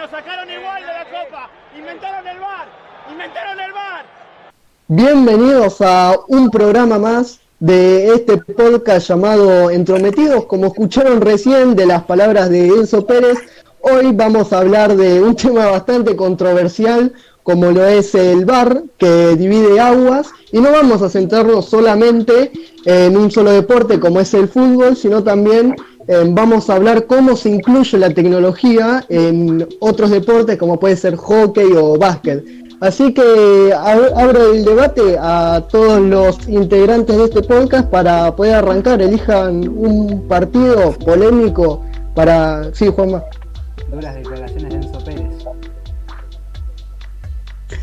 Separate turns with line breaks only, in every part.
de la Copa. Inventaron el bar. Inventaron el bar.
Bienvenidos a un programa más de este podcast llamado Entrometidos. Como escucharon recién de las palabras de Enzo Pérez, hoy vamos a hablar de un tema bastante controversial como lo es el bar que divide aguas y no vamos a centrarnos solamente en un solo deporte como es el fútbol, sino también eh, vamos a hablar cómo se incluye la tecnología en otros deportes como puede ser hockey o básquet. Así que abro el debate a todos los integrantes de este podcast para poder arrancar. Elijan un partido polémico para... Sí, Juanma.
Declaraciones de Enzo.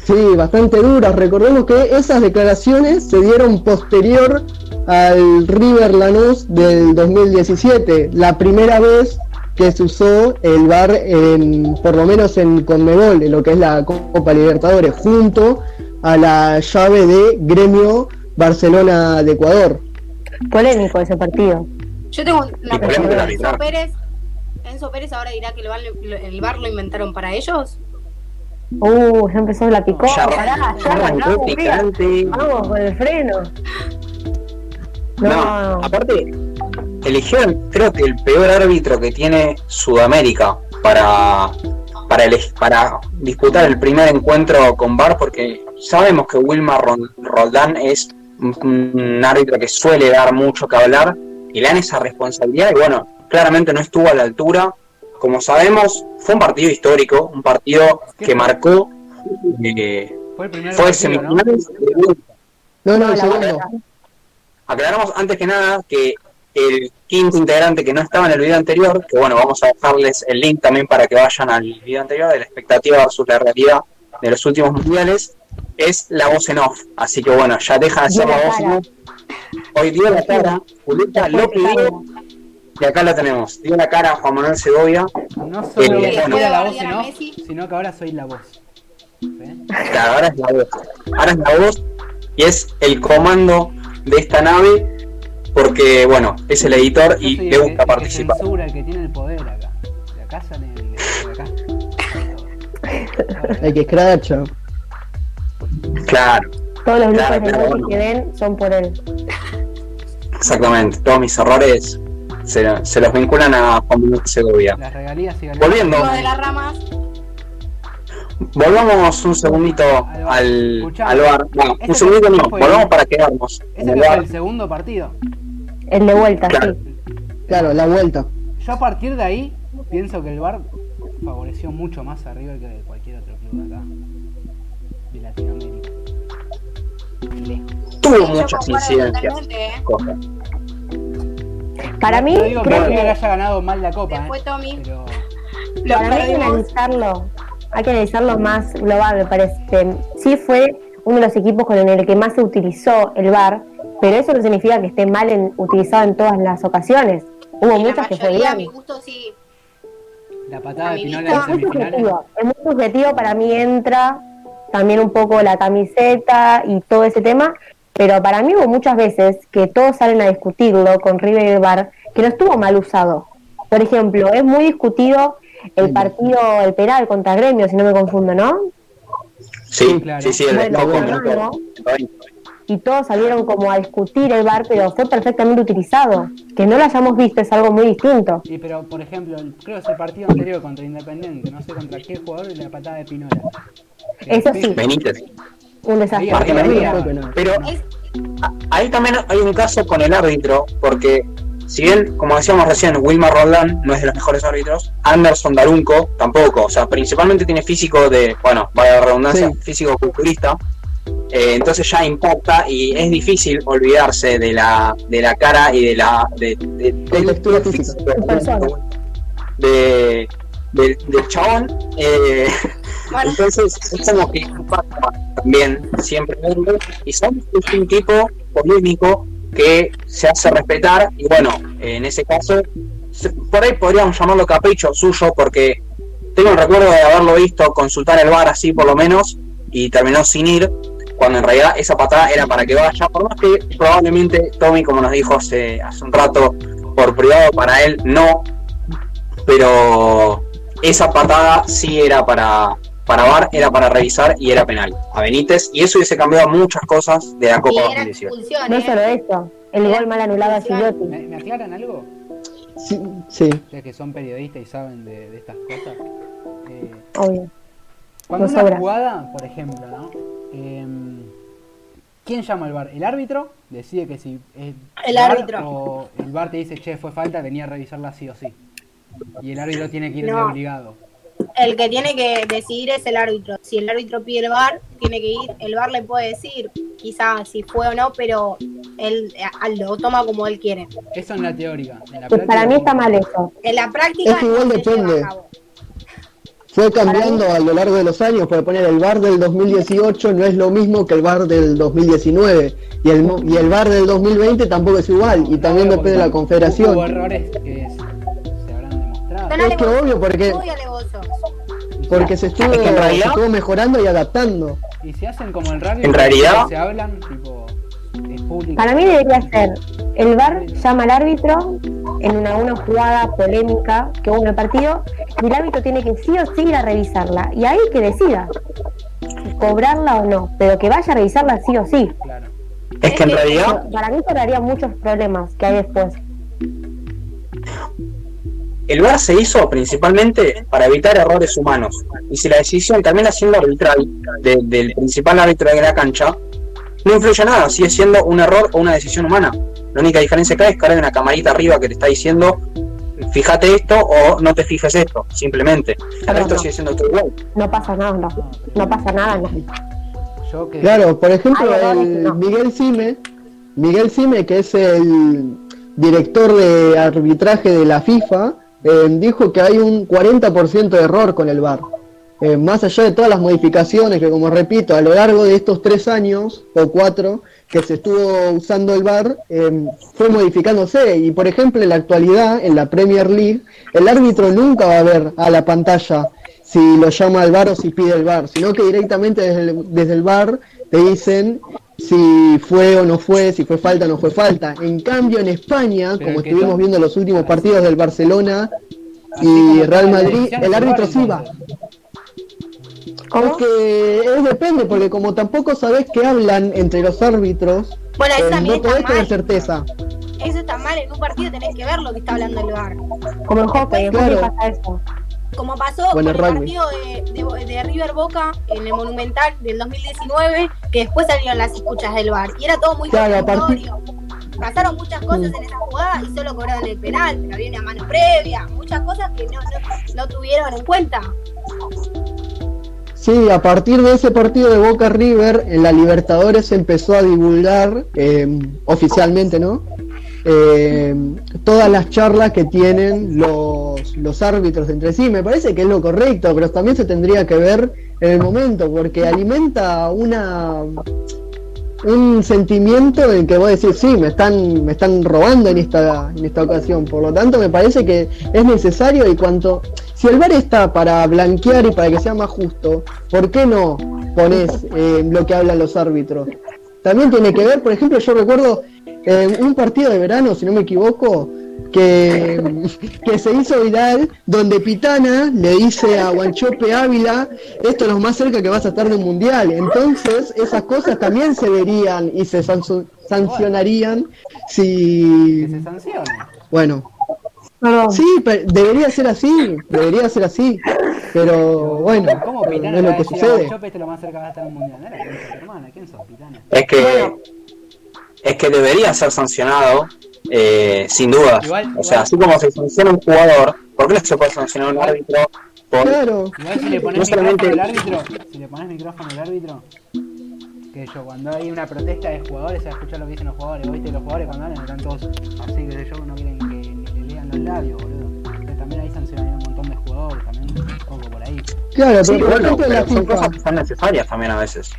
Sí, bastante duras. Recordemos que esas declaraciones se dieron posterior al River Lanús del 2017, la primera vez que se usó el VAR en, por lo menos en Conmebol, en lo que es la Copa Libertadores, junto a la llave de Gremio Barcelona de Ecuador.
Polémico ese partido.
Yo tengo una pregunta. Enzo Pérez, Enzo Pérez ahora dirá que el VAR, el VAR lo inventaron para ellos.
Uh, ya empezó la picó.
Ya,
Pará, ya arrancamos,
picante.
Vamos con el freno.
No, aparte, eligieron, creo que el peor árbitro que tiene Sudamérica para, para, para disputar el primer encuentro con VAR, porque sabemos que Wilmar Roldán es un árbitro que suele dar mucho que hablar y le dan esa responsabilidad y bueno, claramente no estuvo a la altura. Como sabemos, fue un partido histórico, un partido que marcó. Eh,
Fue el primer
fue
partido, ¿no?
semifinales de.
No, no, el segundo.
Aclaramos antes que nada que el quinto integrante que no estaba en el video anterior, que bueno, vamos a dejarles el link también para que vayan al video anterior de la expectativa versus la realidad de los últimos mundiales, es la voz en off. Así que bueno, ya deja de ser la voz en off. Hoy dio la cara, Julieta lo pidió, y acá la tenemos. Dio la cara a Juan Manuel Segovia,
No solo
Eh,
que
bueno.
era la voz
Messi.
sino que ahora soy la voz.
Que ahora es la voz. Ahora es la voz y es el comando de esta nave, porque bueno, es el editor
Yo
y le
el
gusta
que- el que
participar.
censura, el que tiene el poder acá. De acá sale el de acá.
El que escracha.
Claro,
Todos los grupos
Claro,
de
claro,
Nike
bueno.
que ven son por él.
exactamente. Todos mis errores se, se los vinculan a Juan Manuel Segovia.
Las regalías y
Volviendo.
De las ramas.
Volvamos un segundito al, al bar. No,
este
un segundito no, volvamos para quedarnos
Ese
el bar.
el segundo partido.
El de vuelta,
Claro.
sí.
Claro, la vuelta.
Yo a partir de ahí pienso que el VAR favoreció mucho más a River que cualquier otro club de acá. De Latinoamérica.
Tuvo muchas incidencias.
Para mí,
No digo que
creo
River
que
haya ganado mal la copa,
Después
¿eh?
Tommy.
pero
Lo
para mí hay que analizarlo. Hay que analizarlo más global, me parece. Sí fue uno de los equipos con el que más se utilizó el VAR, pero eso no significa que esté mal en- utilizado en todas las ocasiones. Hubo
Y la
muchas que fue
mayoría, a
bien.
mi gusto, sí.
la patada de Pinola
Es muy subjetivo, es muy subjetivo, para mí entra también un poco la camiseta y todo ese tema, pero para mí hubo muchas veces que todos salen a discutirlo con River y el Bar, que no estuvo mal usado. Por ejemplo, es muy discutido el partido, el penal contra Gremio, si no me confundo, ¿no?
Sí,
Claro.
sí, sí, el
Bueno,
Coco
bueno,
minuto
¿no?
20.
Y todos salieron como a discutir el Bar, pero fue perfectamente utilizado. Que no lo hayamos visto es algo muy distinto.
Sí, pero por ejemplo, creo que es el partido anterior contra Independiente, no sé contra qué jugador, y la patada de Pinola.
Eso sí.
Benítez.
Un desastre.
Pero ahí también hay un caso con el árbitro, porque si bien, como decíamos recién, Wilmar Roldán no es de los mejores árbitros, Anderson Darunco tampoco, o sea, principalmente tiene físico de, bueno, vaya redundancia,
Sí.
físico culturista, eh, entonces ya impacta y es difícil olvidarse de la, de la cara y de la de, de-
física.
de, del, del chabón. eh,
Bueno,
entonces es como que impacta también siempre y son es un tipo polémico que se hace respetar y bueno, en ese caso por ahí podríamos llamarlo capricho suyo porque tengo el recuerdo de haberlo visto consultar el bar así por lo menos y terminó sin ir cuando en realidad esa patada era para que vaya por más que probablemente Tommy como nos dijo hace, hace un rato por privado para él no pero esa patada sí era para, para VAR, era para revisar y era penal a Benítez. Y eso hubiese cambiado muchas cosas de la Copa 2018.
No solo eso, el gol mal anulado a Gigliotti.
¿Me, ¿Me, aclaran algo?
Sí. sí.
Ustedes que son periodistas y saben de, de estas cosas.
Eh, Obvio.
Cuando no una sobra. jugada, por ejemplo, ¿no? Eh, ¿Quién llama al bar? ¿El árbitro? Decide que si es
el bar, árbitro.
O el bar te dice, che, fue falta, venía a revisarla sí o sí. Y el árbitro tiene que ir no. de obligado.
El que tiene que decidir es el árbitro. Si el árbitro pide el bar, tiene que ir. El bar le puede decir, quizás si fue o no, pero él lo toma como él quiere.
Eso en la teórica. En la
práctica, para mí está mal eso.
En la práctica.
Es que igual depende. Fue cambiando a lo largo de los años, para poner el bar del 2018 no es lo mismo que el bar del 2019 y el, y el bar del 2020 tampoco es igual y también depende de la confederación.
Hubo errores que
Es que obvio porque porque se estuvo,
es que realidad,
se estuvo mejorando y adaptando.
Y se hacen como en radio,
en realidad
se hablan tipo es público.
Para mí debería ser el bar llama al árbitro en una, una jugada polémica que hubo en el partido y el árbitro tiene que sí o sí ir a revisarla y ahí que decida cobrarla o no, pero que vaya a revisarla sí o sí.
Claro.
Es que en realidad
para mí cerraría muchos problemas que hay después.
El VAR se hizo principalmente para evitar errores humanos. Y si la decisión termina siendo arbitral de, del principal árbitro de la cancha, no influye nada, sigue siendo un error o una decisión humana. La única diferencia que hay es que ahora hay una camarita arriba que te está diciendo fíjate esto o no te fijes esto, simplemente. El resto
no.
sigue siendo todo igual.
No pasa nada, no, no pasa nada. No.
Yo que...
Claro, por ejemplo, el. Miguel Cime, Miguel Cime, que es el director de arbitraje de la FIFA, eh, dijo que hay un 40% de error con el VAR. Eh, más allá de todas las modificaciones que, como repito, a lo largo de estos tres años o cuatro que se estuvo usando el VAR, eh, fue modificándose. Y, por ejemplo, en la actualidad, en la Premier League, el árbitro nunca va a ver a la pantalla si lo llama al VAR o si pide el VAR, sino que directamente desde el, desde el te dicen si fue o no fue, si fue falta o no fue falta. En cambio, en España,
Pero
como estuvimos
no-
viendo los últimos partidos del Barcelona y Real Madrid, el árbitro sí va. Porque es depende, porque como tampoco sabés qué hablan entre los árbitros,
Bueno, eso
eh,
también
no podés
está
tener
mal.
certeza.
Eso está mal. En un partido tenés que ver lo que está hablando el bar.
Como en hockey, en
Claro.
hockey pasa eso.
Como pasó
Bueno,
con el partido de, de- de River Boca en el Monumental del 2019, que después salieron las escuchas del bar. Y era todo muy
Claro.
Pasaron muchas cosas
Mm.
en esa jugada y solo cobraron el penal, pero había una mano previa, muchas cosas que no, no, no tuvieron en cuenta.
Sí, a partir de ese partido de Boca River, en la Libertadores se empezó a divulgar eh, oficialmente, ¿no? Eh, todas las charlas que tienen los, los árbitros entre sí. Me parece que es lo correcto, pero también se tendría que ver en el momento, porque alimenta una un sentimiento en que vos decís, sí, me están, me están robando en esta, en esta ocasión. Por lo tanto, me parece que es necesario y cuanto, si el VAR está para blanquear y para que sea más justo, ¿por qué no pones eh, lo que hablan los árbitros? También tiene que ver, por ejemplo, yo recuerdo eh, un partido de verano, si no me equivoco, que, que se hizo viral, donde Pitana le dice a Guanchope Ávila, esto es lo más cerca que vas a estar de un mundial. Entonces, esas cosas también se verían y se sancionarían
Que
si...
se sancione.
Bueno,
Perdón.
sí, pe- debería ser así, debería ser así, pero bueno,
¿Cómo
no es lo que sucede.
Guanchope, es lo más cerca que va a estar en un mundial? No era concha de tu hermana, ¿quién sos, Pitana?
Es que, es que debería ser sancionado, eh, sin duda.
Igual-
o sea, así como se sanciona un jugador, ¿por qué no se puede sancionar un árbitro? Por,
Claro,
Igual si le pones
No solamente-
micrófono al árbitro, si le pones micrófono al árbitro, que yo, cuando hay una protesta de jugadores, se va a escuchar lo que dicen los jugadores, ¿viste? Los jugadores cuando hablan están todos así que yo no quieren que le lean los labios, boludo. Entonces también ahí sancionan un montón de jugadores, también un poco por ahí.
claro,
Sí,
pero
bueno, pero son
FIFA...
cosas que son necesarias también a veces.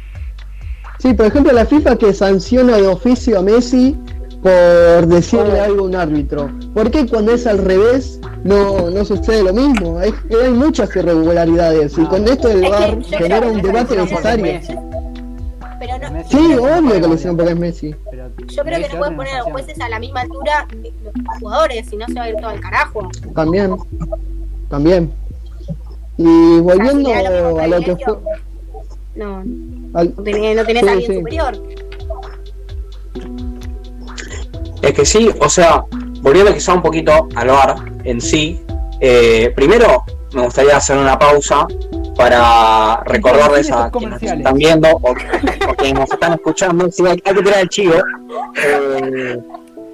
Sí, por ejemplo, la FIFA que sanciona de oficio a Messi por decirle algo a un árbitro. ¿Por qué cuando es al revés no, no sucede lo mismo? Hay, hay muchas irregularidades y con esto
que
VAR
creo
genera
que
un debate necesario.
Pero no,
Sí, obvio que lo hicieron porque es Messi.
Yo creo que no pueden poner a los jueces a la misma altura de los jugadores, si no se va a ir todo al carajo.
También, también. Y volviendo a lo que fue.
No,
al-
no tenés, no tenés
Sí,
a alguien
sí.
superior.
Es que sí, o sea, volviendo quizá un poquito al bar en sí, eh, primero me gustaría hacer una pausa para recordarles a quienes nos están viendo o, o quienes nos están escuchando, sí, hay, hay que tirar el chivo. Eh,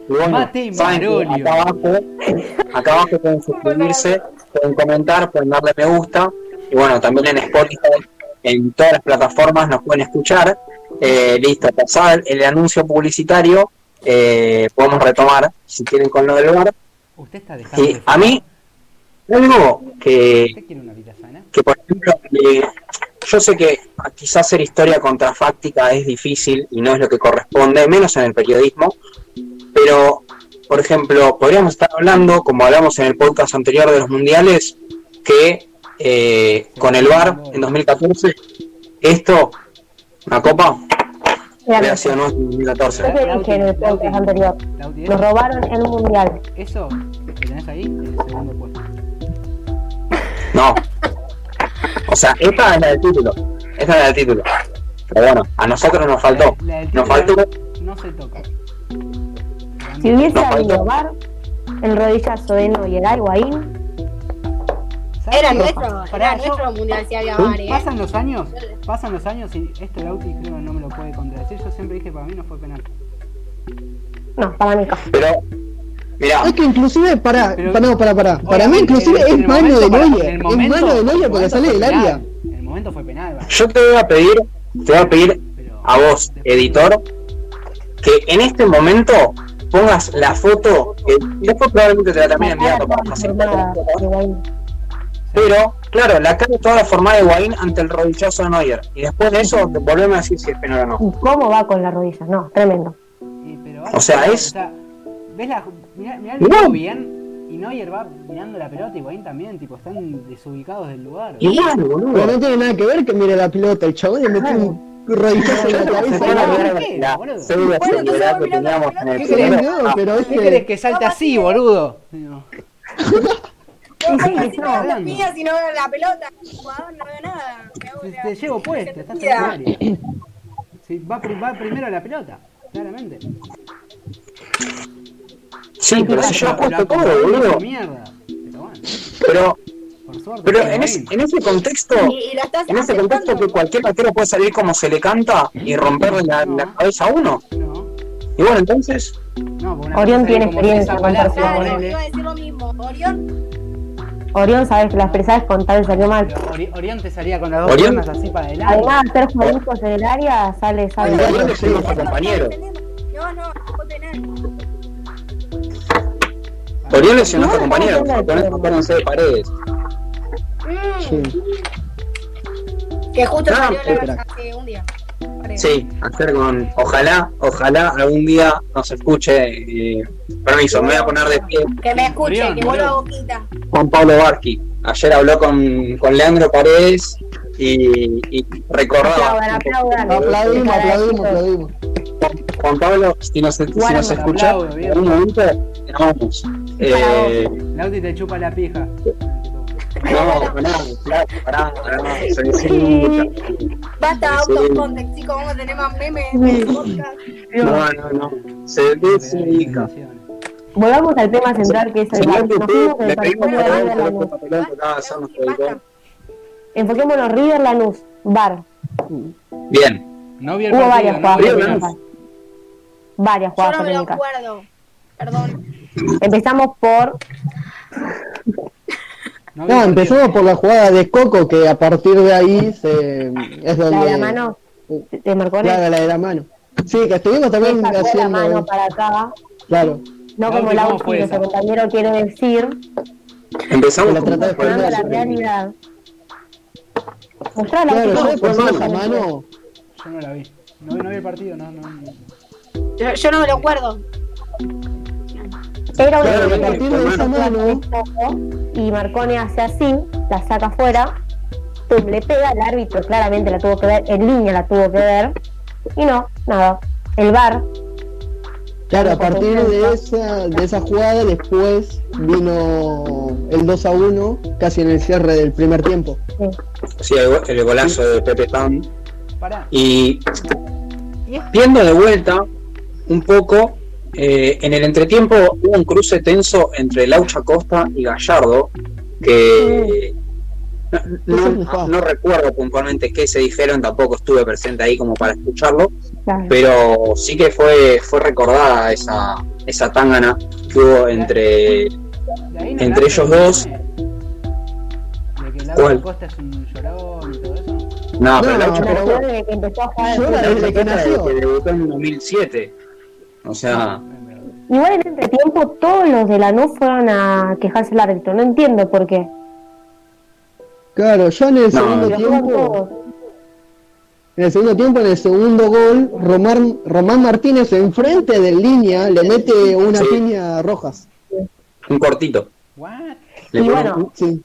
bueno,
Mate y
saben que
Marolio.
acá abajo, acá abajo pueden suscribirse, pueden comentar, pueden darle me gusta, y bueno, también en Spotify, en todas las plataformas nos pueden escuchar. Eh, listo, pasado el, el anuncio publicitario, eh, podemos retomar, si quieren, con lo del bar.
Usted está dejando. De
a mí, algo que,
¿Usted quiere una vida sana?
que por ejemplo, eh, yo sé que quizás hacer historia contrafáctica es difícil y no es lo que corresponde, menos en el periodismo, pero, por ejemplo, podríamos estar hablando, como hablamos en el podcast anterior de los mundiales, que eh, con el VAR en 2014, esto, una copa,
nuestro.
sido nuestro en 2014.
Yo te dije en robaron el mundial.
Eso que tenés ahí es el segundo puesto.
No. O sea, esta es la del título. Esta es la del título. Pero bueno, a nosotros nos faltó.
La
Nos faltó.
No se toca.
Si hubiese habido VAR, el rodillazo de Neuer a Higuaín,
¿Sabes
Era nuestro,
Pará,
era
yo-
nuestro mundial si había ¿eh?
Pasan los años, pasan los años y este Lauti creo que no me lo puede contradecir. Yo siempre dije para mí no fue penal.
no, para mí no.
Pero, mirá,
Es que inclusive, para,
Pero-
para, no, para, para. Para mí inclusive es mano de Neuer. Es mano de Neuer porque sale del área.
En el momento fue penal,
yo te voy a pedir, te voy a pedir
pero
a vos, editor, que en este momento pongas la foto, que después probablemente te la también enviando para facilitar.
Higuaín.
Pero, claro, la cara toda formada de Guaín ante el rodillazo de Neuer. Y después de eso, volvemos a decir si es penal o no.
¿Y cómo va con la rodilla? No, tremendo.
Y- pero
O sea, es-
¿Ves la. Mirá, mirá el bien. Y Neuer va mirando la pelota y Guaín también, tipo, están desubicados del lugar.
Pero
boludo.
no tiene nada que ver que mire la pelota. El chabón le metió un rodillazo en la
Se
cabeza.
puede
no,
ver
¿por qué,
la
vos
que
la
teníamos en el
¿Qué
Sí,
querés?
celular.
no, pero es
¿Qué querés
que...
que salte así, boludo? No.
No,
Sí, sí,
si no
hablando.
te pillas y no veo la pelota, jugador, no veo nada.
Te, te llevo puesto, estás en el área. Sí, va, va primero la pelota, claramente.
Sí, pero si yo he
La-
puesto
la
todo, boludo.
mierda. Pero bueno,
Pero,
por suerte.
pero en, ese, en ese contexto,
Y, y
en ese contexto que cualquier arquero puede salir como se le canta y romperle la, la cabeza a uno.
No,
Y bueno, entonces,
no,
Orión tiene experiencia con.
Claro, iba a decir lo mismo. Orión,
Orión, sabes que la expresás con tal salió mal.
Ori- Orión te salía con las dos
Orión-
piernas así para adelante.
Además, hacer jueguitos en el área sale, sale.
Orión es nuestro compañero.
No, no, no.
Orión es nuestro compañero. acuérdense de paredes.
Mm,
Sí.
Que justo salió hace un día.
Sí, hacer con. Ojalá, ojalá algún día nos escuche. eh, permiso, me voy a poner de pie.
Que me escuche,
Orión,
que vuelva a boquita.
Juan Pablo Barqui. Ayer habló con, con Leandro Paredes y, y recordaba.
Aplaudan, aplaudan.
Aplaudimos, aplaudimos, aplaudimos.
Juan Pablo, si nos, si nos escucha, en un momento te amamos. Eh,
Lauti te chupa la pija.
no, pará, pará, pará, pará, se disfruta.
Basta
Sí.
out of context, chicos, vamos a tener más memes en el podcast.
No, no, no. Se desubica.
Volvamos al tema central que es el bar. Enfoquémonos River Lanús, bar.
Bien,
No vi el
Hubo
partido,
varias
no
jugadas. Varias
Yo
jugadas
no me lo acuerdo. Perdón.
Empezamos por
No,
empezamos por la jugada de Coco, que a partir de ahí se, es donde...
la de la mano
la de la mano. Sí, que estuvimos también
sacó la
haciendo...
mano para acá.
Claro,
No como
¿cómo
Lauti,
fue
nuestro compañero quiere decir,
empezamos
La trata de
la realidad. Mostrá la
claro, yo después de esa
esa
mano...
Yo no la vi. No no vi el partido, no, no.
Yo, yo no me lo acuerdo.
Era una
Claro, partir de esa mano...
y Marcone hace así, la saca afuera, le pega, el árbitro claramente la tuvo que ver, en línea la tuvo que ver, y no, nada. El bar,
Claro, a partir de esa, de esa jugada después vino el 2 a 1, casi en el cierre del primer tiempo.
Sí, el, el golazo de Pepe Pan. Y viendo de vuelta un poco, eh, en el entretiempo hubo un cruce tenso entre Laucha Costa y Gallardo, que no, no recuerdo puntualmente qué se dijeron, tampoco estuve presente ahí como para escucharlo,
Claro.
pero sí que fue, fue recordada esa, esa tangana que hubo entre...
no
entre ellos
el
dos.
De que
¿Cuál?
Laura Costa es un llorón y todo eso.
No, pero
No, pero
desde que empezó a jugar
Yo desde que
Costa
nació.
que debutó en 2007. O sea...
Igual en este tiempo todos los de la NU fueron a quejarse al árbitro. No entiendo por qué.
Claro, ya en el
No,
segundo tiempo. En el segundo tiempo, en el segundo gol, Román, Román Martínez enfrente de línea le mete una
Sí.
piña a Rojas.
Un cortito.
¿What?
Le
Y bueno,
Sí.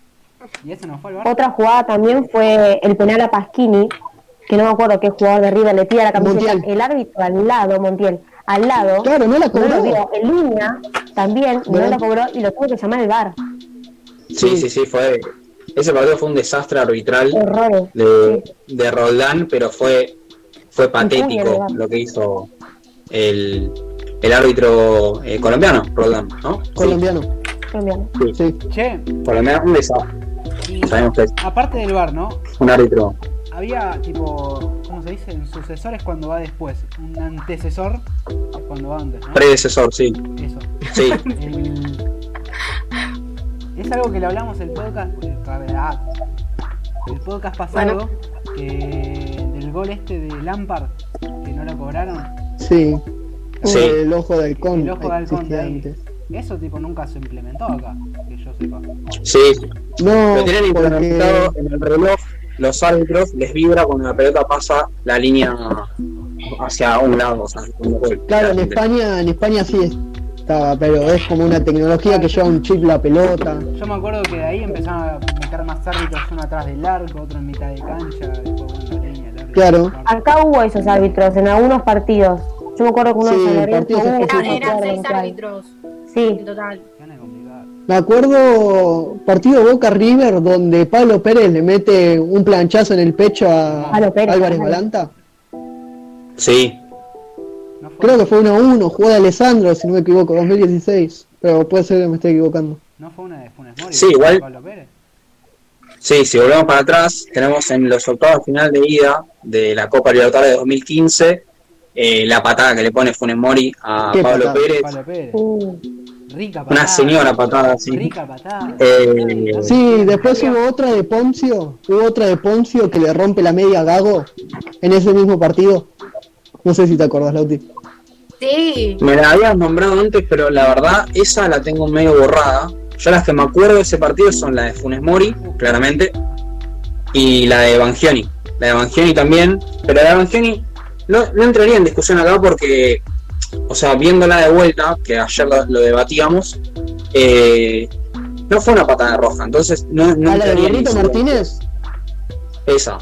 ¿Y eso no fue al bar?
Otra jugada también fue el penal a Pasquini, que no me acuerdo qué jugador de River le tira la camiseta.
Montiel.
El árbitro al lado, Montiel, al lado.
Claro, no la
no
cobró.
lo vio. En línea también no
Bueno.
lo cobró y lo tuvo que llamar el bar.
Sí, sí, sí, fue. Ese partido fue un desastre arbitral de, de Roldán, pero fue, fue patético lo que hizo el, el árbitro eh, colombiano, Roldán, ¿no? Sí,
Colombiano.
Colombiano.
Sí.
Che,
colombiano, un desastre.
y
Sabemos que es
aparte del bar, ¿no?
un árbitro.
Había tipo, ¿cómo se dice? Un sucesor es cuando va después. Un antecesor es cuando va antes, ¿no?
Predecesor, sí.
Eso.
Sí,
El- Es algo que le hablamos el podcast. El, ah, el podcast pasado. Que del gol este de Lampard. Que no lo cobraron.
Sí.
Sí.
El ojo de halcón.
El ojo de halcón de
antes.
Eso tipo nunca se implementó acá. Que yo sepa.
sí.
No,
Lo tienen
porque
implementado en el reloj. Los árbitros les vibra cuando la pelota pasa la línea hacia un lado. O sea, un gol.
claro, en España, en España sí estaba, pero es como una tecnología que lleva un chip la pelota.
Yo me acuerdo que de ahí empezaron a meter más árbitros, uno atrás del arco, otro en mitad de cancha, después bueno, la línea, el árbitro.
Claro.
Acá hubo esos árbitros en algunos partidos. Yo me acuerdo que uno
Sí,
de Lorenzo hubo,
eran seis árbitros
Sí,
en total.
Me acuerdo partido Boca River donde Pablo Pérez le mete un planchazo en el pecho a Álvarez. Balanta.
Sí,
Creo que fue 1 a 1, jugó de Alessandro, si no me equivoco, 2016. Pero puede ser que me esté equivocando.
No fue una de Funes Mori.
Sí, igual.
Pablo Pérez.
Sí, si volvemos para atrás, tenemos en los octavos final de ida de la Copa Libertadores de 2015 eh, la patada que le pone Funes Mori a
Qué
Pablo
patada.
Pérez.
Pablo Pérez.
Uh,
Rica patada.
Una señora patada, sí.
Rica patada.
Eh,
Sí, después hubo otra de Poncio, hubo otra de Poncio que le rompe la media a Gago en ese mismo partido. No sé si te acordás, Lauti.
Sí,
Me la habías nombrado antes, pero la verdad, esa la tengo medio borrada. Yo las que me acuerdo de ese partido son la de Funes Mori, claramente, y la de Bangioni. La de Bangioni también, pero la de Bangioni no, no entraría en discusión acá porque, o sea, viéndola de vuelta, que ayer lo, lo debatíamos, eh, no fue una patada roja, entonces no, no
a la de. Martínez,
Esa.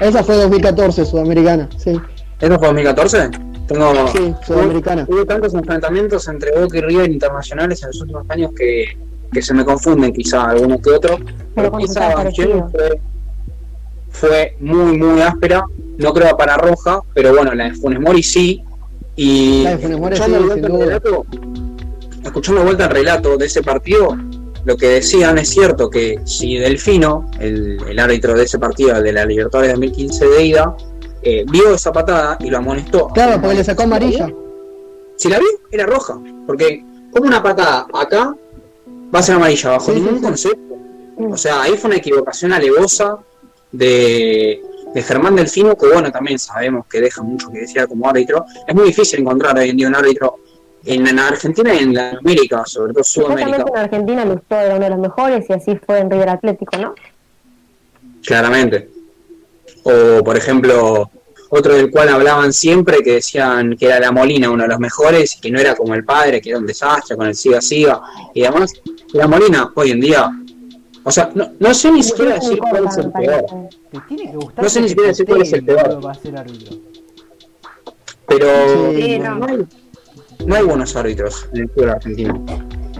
esa fue 2014, sudamericana, sí.
¿Eso fue 2014? Tengo,
Sí, sudamericana.
Hubo, hubo tantos enfrentamientos entre Boca y River internacionales en los últimos años que, que se me confunden quizá alguno que otro.
Pero
Banchero
parecido.
fue, fue muy, muy áspera. No creo para roja, pero bueno, la de Funes Mori sí. Y
La de Funes Mori
escuchando
sí,
de vuelta el relato, escuchando de vuelta el relato de ese partido, lo que decían es cierto que si Delfino, el, el árbitro de ese partido, de la Libertadores 2015 de ida, eh, vio esa patada y lo amonestó.
Claro, porque le sacó amarilla.
Si la vi, era roja. Porque como una patada acá va a ser amarilla bajo
Sí,
ningún
sí.
concepto. O sea, ahí fue una equivocación alevosa de, de Germán Delfino, que bueno, también sabemos que deja mucho que decir como árbitro. Es muy difícil encontrar hoy en día un árbitro en, en Argentina y en la América, sobre todo Sudamérica,
en Argentina Lustó era uno de los mejores y así fue en River Atlético, ¿no?
claramente. O, por ejemplo, otro del cual hablaban siempre, que decían que era la Molina uno de los mejores y que no era como el padre, que era un desastre con el siga siga. Y además, la Molina hoy en día, o sea, no, no sé ni siquiera decir cuál es el peor. No sé ni siquiera decir cuál es el peor. pero
Sí, no.
hay buenos árbitros en el fútbol argentino.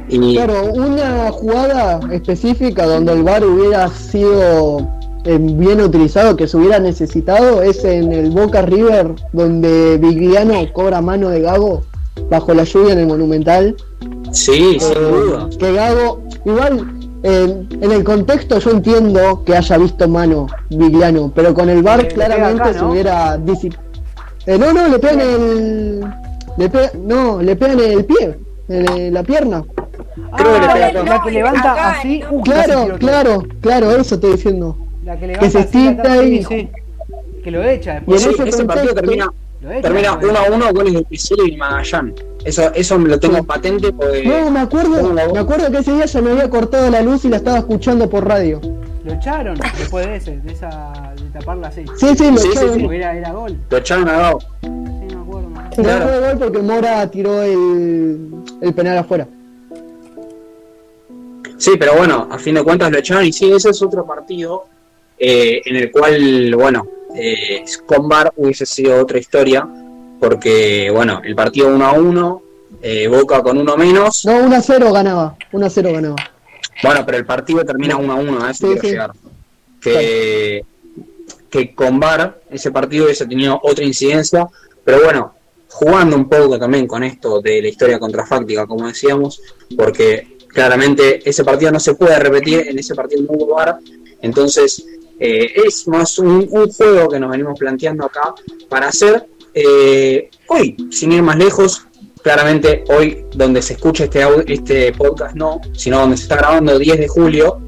Y
Claro, una jugada específica donde el VAR hubiera sido bien utilizado, que se hubiera necesitado, es en el Boca River, donde Vigliano cobra mano de Gago bajo la lluvia en el Monumental.
sí, sin
Eh,
duda.
que Gago, igual, eh, en el contexto yo entiendo que haya visto mano Vigliano, pero con el VAR
pega
claramente
acá,
se hubiera Eh, no, no, le pegan el. Le pe- No, le pegan el pie, en el- la pierna.
Creo que le
Ah, la, que levanta
Acá,
así.
¿no?
uh,
Claro, claro, claro, eso estoy diciendo.
La que
que se
tapa,
y-
sí. Que lo echa
Y en
Sí,
ese
ese partido termina,
echa
termina
después.
1 a 1 goles de Piscero y Magallán. Eso, eso me lo tengo
Sí.
patente porque
No, me acuerdo, me acuerdo que ese día se me había cortado la luz y la estaba escuchando por radio.
Lo echaron después de ese, de esa, de taparla así.
Sí, sí, lo echaron.
Era, era gol.
lo echaron a Gago.
Sí, me acuerdo. me
Claro.
gol porque Mora tiró el, el penal afuera.
Sí, pero bueno, a fin de cuentas lo echaron y sí, ese es otro partido eh, en el cual, bueno, eh, con VAR hubiese sido otra historia, porque, bueno, el partido 1 a 1, eh, Boca con uno menos,
No, 1 a 0 ganaba. 1 a 0 ganaba.
bueno, pero el partido termina 1 a 1, a eso
Sí,
quiero
sí.
llegar. Que, que con VAR ese partido hubiese tenido otra incidencia, pero bueno, jugando un poco también con esto de la historia contrafáctica, como decíamos, porque claramente ese partido no se puede repetir, en ese partido no hubo VAR, entonces eh, es más un, juego que nos venimos planteando acá para hacer eh, hoy, sin ir más lejos, claramente hoy donde se escucha este, este podcast no, sino donde se está grabando 10 de julio,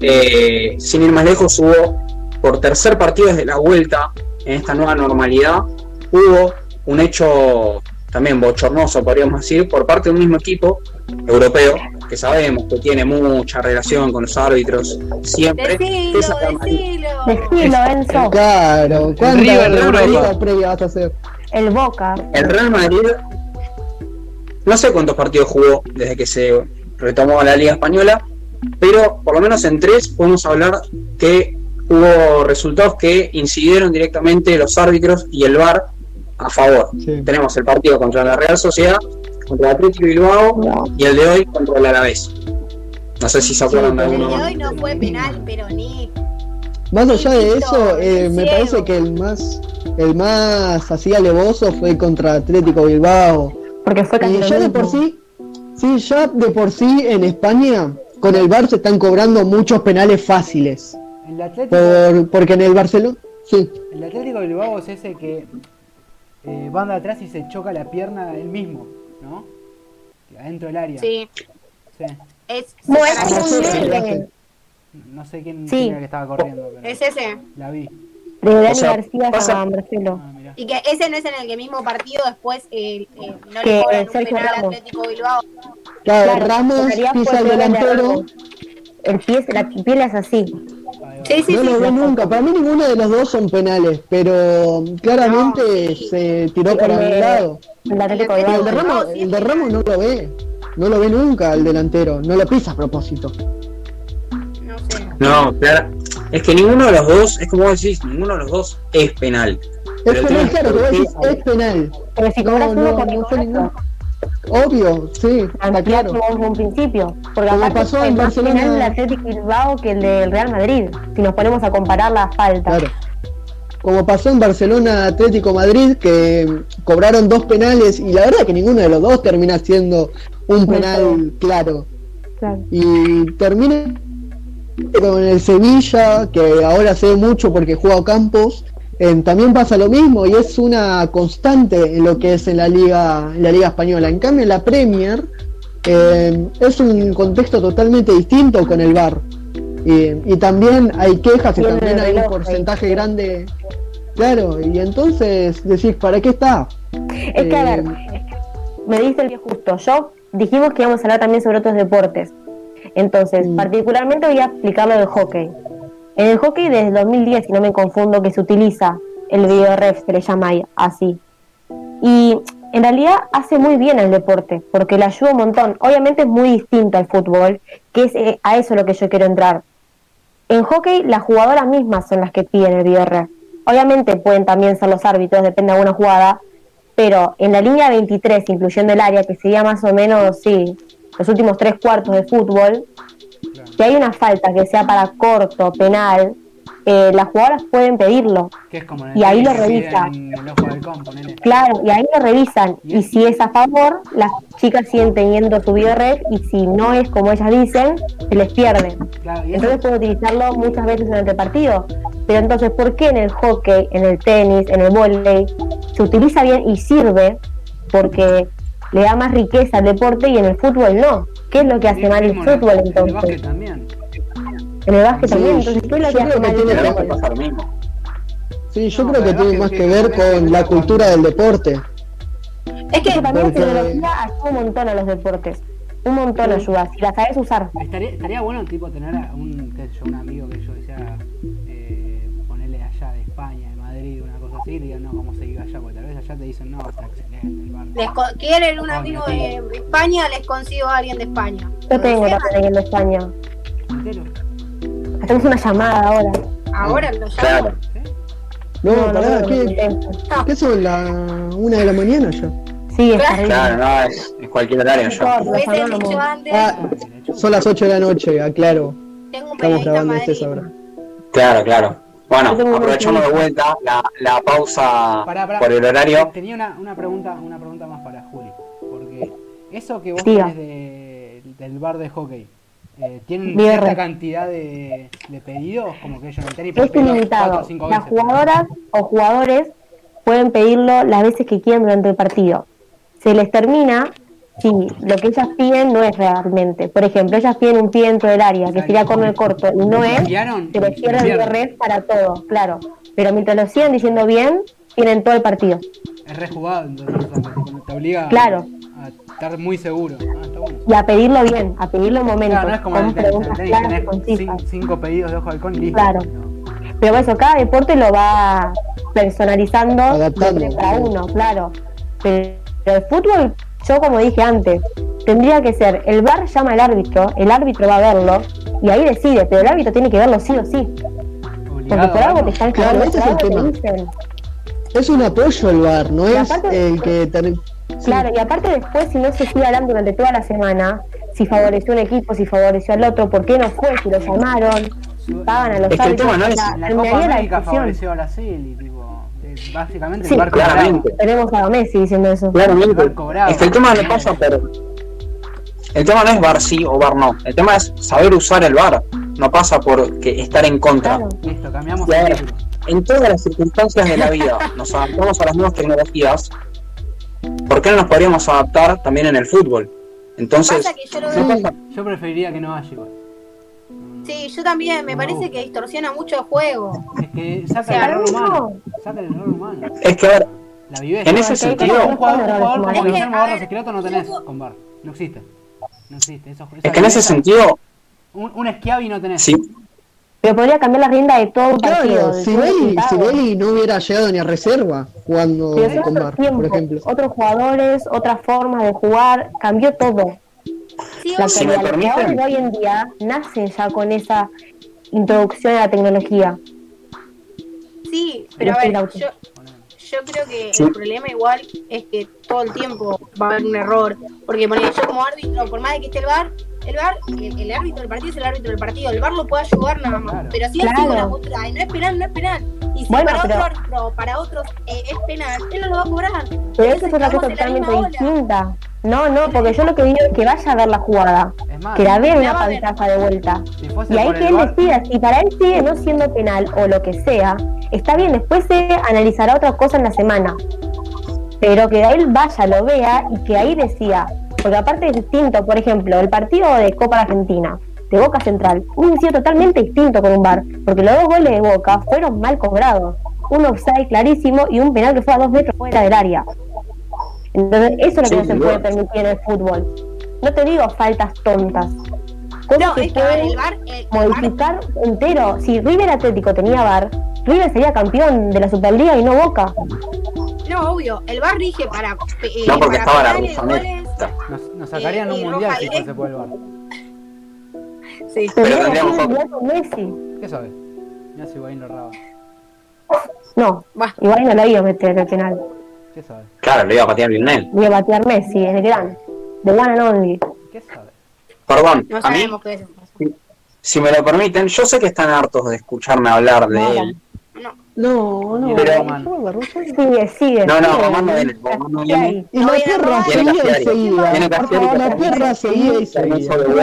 eh, sin ir más lejos hubo por tercer partido desde la vuelta en esta nueva normalidad, hubo un hecho también bochornoso, podríamos decir, por parte de un mismo equipo europeo, que sabemos que tiene mucha relación con los árbitros, siempre.
Decilo,
es Real Madrid.
decilo.
Decilo, Enzo.
Claro,
River
¿cuánta
de Europa.
previa vas a hacer?
El Boca.
El Real Madrid, no sé cuántos partidos jugó desde que se retomó la Liga Española, pero por lo menos en tres podemos hablar que hubo resultados que incidieron directamente los árbitros y el VAR a favor.
Sí.
Tenemos el partido contra la Real Sociedad, contra el Atlético Bilbao y el de hoy contra el Alavés. No sé si se acuerdan de
El
alguno
de
más.
hoy no fue penal, pero ni.
Más allá de eso, eh, me parece que el más el más así alevoso fue contra Atlético Bilbao.
Porque fue
Y
lo
ya de por sí, sí, ya de por sí en España con el VAR se están cobrando muchos penales fáciles.
El Atlético,
Por, porque en el Barcelona, sí,
el Atlético de Bilbao es ese que eh, de atrás y se choca la pierna él mismo, ¿no? Adentro del área.
Sí.
Sí.
Es,
No, es un nivel.
No sé quién,
Sí.
quién era que estaba corriendo, pero
es ese.
la vi.
De Dani
O sea,
García
pasa-
a Marcelo.
Ah.
Y que ese no es en el que mismo partido después eh, eh, no
Que
le cobran un penal a
Ramos.
Atlético Bilbao.
claro,
Claro,
Ramos pisa el delantero.
El pie, la piel es así.
Sí, sí,
No
sí.
lo vi nunca, para mí ninguno de los dos son penales, pero claramente
No,
se tiró para
El
un lado.
El Atlético
El
de
el de
Bilbao.
Ramos, el de Ramos no lo ve, no lo ve nunca el delantero, no lo pisa a propósito.
No sé.
No, claro. Es que ninguno de los dos, es como vos decís, ninguno de los dos es penal.
Es penal, claro, que vos
es
decís, penal.
Pero si cobras
No,
uno,
no, no fue
otro.
Obvio, sí,
Así
claro.
desde un principio. Porque
Como
aparte
pasó en
más
Barcelona.
del Atlético Bilbao que el del Real Madrid. Si nos ponemos a comparar las faltas.
Claro. Como pasó en Barcelona Atlético Madrid, que cobraron dos penales y la verdad que ninguno de los dos termina siendo un penal claro.
Claro.
Y termina con el Sevilla, que ahora se ve mucho porque juega Campos. Eh, también pasa lo mismo y es una constante en lo que es en la liga, en la liga española. En cambio, en la Premier eh, es un contexto totalmente distinto con el VAR. Y, y también hay quejas y también hay un porcentaje grande. Claro, y entonces decís, ¿para qué está?
Es que, a ver,
Eh,
me dice el justo. Yo dijimos que íbamos a hablar también sobre otros deportes. Entonces,
Mm.
particularmente voy a explicar lo del hockey. En el hockey desde 2010, si no me confundo, que se utiliza el video ref, se le llama así. Y en realidad hace muy bien el deporte, porque le ayuda un montón. Obviamente es muy distinto al fútbol, que es eh, a eso lo que yo quiero entrar. En hockey, las jugadoras mismas son las que piden el video ref. Obviamente pueden también ser los árbitros, depende de alguna jugada, pero en la línea 23, incluyendo el área, que sería más o menos, sí, los últimos tres cuartos de fútbol,
Claro.
si hay una falta que sea para corto, penal, eh, las jugadoras pueden pedirlo.
Que es como en el
Y ahí lo
que
revisa.
piden el ojo del compo, nene.
Claro, y ahí lo revisan. Y si es a favor, las chicas siguen teniendo su red y si no es como ellas dicen, se les pierde.
Claro, y
Entonces pueden utilizarlo muchas veces en el partido. Pero entonces, ¿por qué en el hockey, en el tenis, en el volley se utiliza bien y sirve? Porque le da más riqueza al deporte y en el fútbol no. ¿Qué es lo que hace mal el fútbol
En el
entonces?
básquet también.
En el básquet
Sí,
también. Entonces, ¿qué es lo que hace mal el fútbol?
Sí, yo
No,
creo que tiene más
que-
que ver con la cultura del deporte.
Es que
también
Porque-
la tecnología ayuda un montón a los deportes. Un montón ayuda, si la sabes usar.
Estaría, estaría bueno tipo tener a un, qué sé yo, un amigo que yo decía eh, ponerle allá de España, de Madrid, una cosa así, y digan no, cómo se iba allá, porque tal vez allá te dicen no, el bar.
Les co- quieren un amigo
tío.
de España, les consigo a alguien de España.
Yo tengo también alguien de España. Hacemos una llamada ahora.
Ahora lo llamo.
Claro.
No,
no,
pará,
no,
¿qué,
intenso.
¿qué son? ¿La una de la mañana ya?
Sí, es.
Claro, no, es, es cualquier horario ya.
Ah, son las 8 de la noche, aclaro.
tengo un
Estamos grabando este ahora.
Claro, claro. Bueno, aprovechamos de vuelta la, la pausa
Pará, pará.
por el horario.
Tenía una, una pregunta, una pregunta más para Juli, porque eso que vos tenés de, del bar de hockey, eh, ¿tienen cierta cantidad de, de pedidos? Como que ellos tenis
Es ilimitado.
o cinco
Las jugadoras o jugadores pueden pedirlo las veces que quieran durante el partido. Se les termina si lo que ellas piden no es realmente. Por ejemplo, ellas piden un pie dentro del área, que sería corner corto, y no es, se les pierde el red para todo, claro. Pero mientras lo sigan diciendo bien, tienen todo el partido.
Es rejugado, entonces te- obliga
Claro.
a estar muy seguro. Ah, está bueno.
Y a pedirlo bien, a pedirlo en momentos,
Claro, no es como
con
el el tenis
claras
cin- cinco pedidos de ojo de halcón y listo.
Claro.
No.
Pero eso, cada deporte lo va personalizando
Adaptando.
cada uno, claro. Pero el fútbol, yo como dije antes, tendría que ser, el VAR llama al árbitro, el árbitro va a verlo y ahí decide, pero el árbitro tiene que verlo sí o sí. Porque por algo te están
Claro,
por
es el tema.
dicen.
Es un apoyo el bar, no
Y
es
aparte-
el que...
Claro, y aparte después, si no se sigue hablando durante toda la semana, si favoreció un equipo, si favoreció al otro, por qué no fue, si lo llamaron, pagan a los
Es que el
árbitros,
tema no es-
la-
La Copa
la
América favoreció a tipo, eh, básicamente
Sí,
el barco
claramente.
Tenemos a Messi diciendo eso.
Claramente.
Barco bravo.
Es que el tema no pasa por. El tema no es bar sí o bar no. El tema es saber usar el bar. No pasa por que estar en contra.
Claro.
Listo, cambiamos el
en todas las circunstancias de la vida nos adaptamos a las nuevas tecnologías. ¿Por qué no nos podríamos adaptar también en el fútbol? Entonces,
Pasa que yo
no
Yo preferiría que no haya igual.
Sí, yo también, me parece que distorsiona mucho el juego.
Es que saca
sea,
el error
no.
humano. Saca el error humano.
es que a ver,
La viveza.
En ese
Un
sentido-
jugador, un jugador, un jugador como Guillermo Barros no tenés
yo-
con bar. No existe. No existe. Eso,
es que en ese sentido,
Un, un Schiavi no tenés.
sí,
Pero podría cambiar la rienda de todo.
Claro,
de
si
todo el
Belly, si
resultado.
Belly no hubiera llegado ni a reserva jugando con
otros
bar, por ejemplo.
otros jugadores, otras formas de jugar, cambió todo.
Sí,
La
Si
jugadores de hoy en día nacen ya con esa introducción a la tecnología.
sí, pero a ver, yo, yo creo que
Sí.
el problema igual es que todo el tiempo va a haber un error. Porque ponele, yo como árbitro, por más de que esté el VAR, el VAR, el, el árbitro del partido es el árbitro del partido. El VAR lo puede ayudar nada más.
Claro.
Pero si él
Claro.
una postura, no es penal, no es penal. Y si
Bueno,
para
pero-
otro árbitro, para otros eh, es penal, él no lo va a cobrar.
Pero eso es otra cosa totalmente
ola.
No, no, porque yo lo que digo es que vaya a ver la jugada,
Es más,
que la vea en una pantalla de vuelta.
si
Y ahí que él
bar,
decida, si para él sigue no siendo penal o lo que sea, está bien, después se analizará otra cosa en la semana. Pero que él vaya, lo vea y que ahí decida. Porque aparte es distinto, por ejemplo, el partido de Copa Argentina, de Boca Central, hubiese sido totalmente distinto con un bar, porque los dos goles de Boca fueron mal cobrados. Un offside clarísimo y un penal que fue a dos metros fuera del área. Entonces, eso es lo que
Sí,
no se puede permitir en el fútbol. No te digo faltas tontas. Cosas
No,
que
es que a ver,
pueden
el VAR, el, el VAR
modificar entero. Si River Atlético tenía VAR, River sería campeón de la Superliga y no Boca.
No, obvio, el VAR rige para. eh,
no porque
para
estaba la
goles.
nos, nos sacarían
Eh,
un
y
mundial si fuese por el bar.
Sí.
Pero
que
tendríamos
un Messi.
¿Qué sabes? Mira si Higuaín lo raba.
No,
Bah.
igual no lo iba a meter al penal.
¿Qué sabe?
Claro, le iba a patear Lionel.
Voy a batear Messi, el gran. The one and only.
¿Qué sabe?
Perdón,
No
a mí,
sabemos qué es eso.
si me lo permiten, yo sé que están hartos de escucharme hablar de él.
No, no.
Pero-
Román.
Sigue, sigue.
No, no,
sigue.
Román no viene, Román no viene.
Y la tierra seguía y seguía.
Tiene Cassiari que
La tierra seguía y seguía.
Lo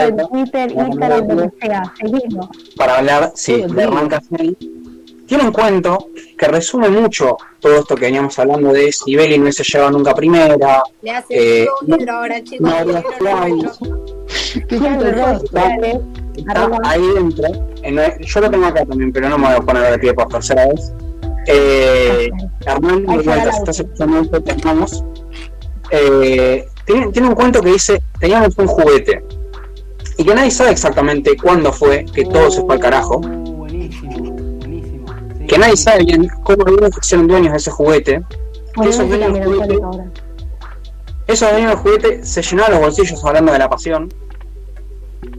para hablar, sí, de. Hernán. Tiene un cuento que resume mucho todo esto que veníamos hablando de si Belli no hubiese llegado nunca a primera,
Le hace
Eh,
un libro ahora, chicos.
no está ahí dentro. en- yo lo tengo acá también, pero no me voy a poner de pie por tercera vez. Eh, Hernán, estás
audio.
escuchando esto, te amamos. Eh, tiene, tiene un cuento que dice, teníamos un juguete. Y que nadie sabe exactamente cuándo fue que todo se fue al carajo. Que nadie sabe bien cómo algunos hicieron dueños de ese juguete.
Bueno,
Esos dueños juguete, esos dueños del juguete se llenaron los bolsillos hablando de la pasión.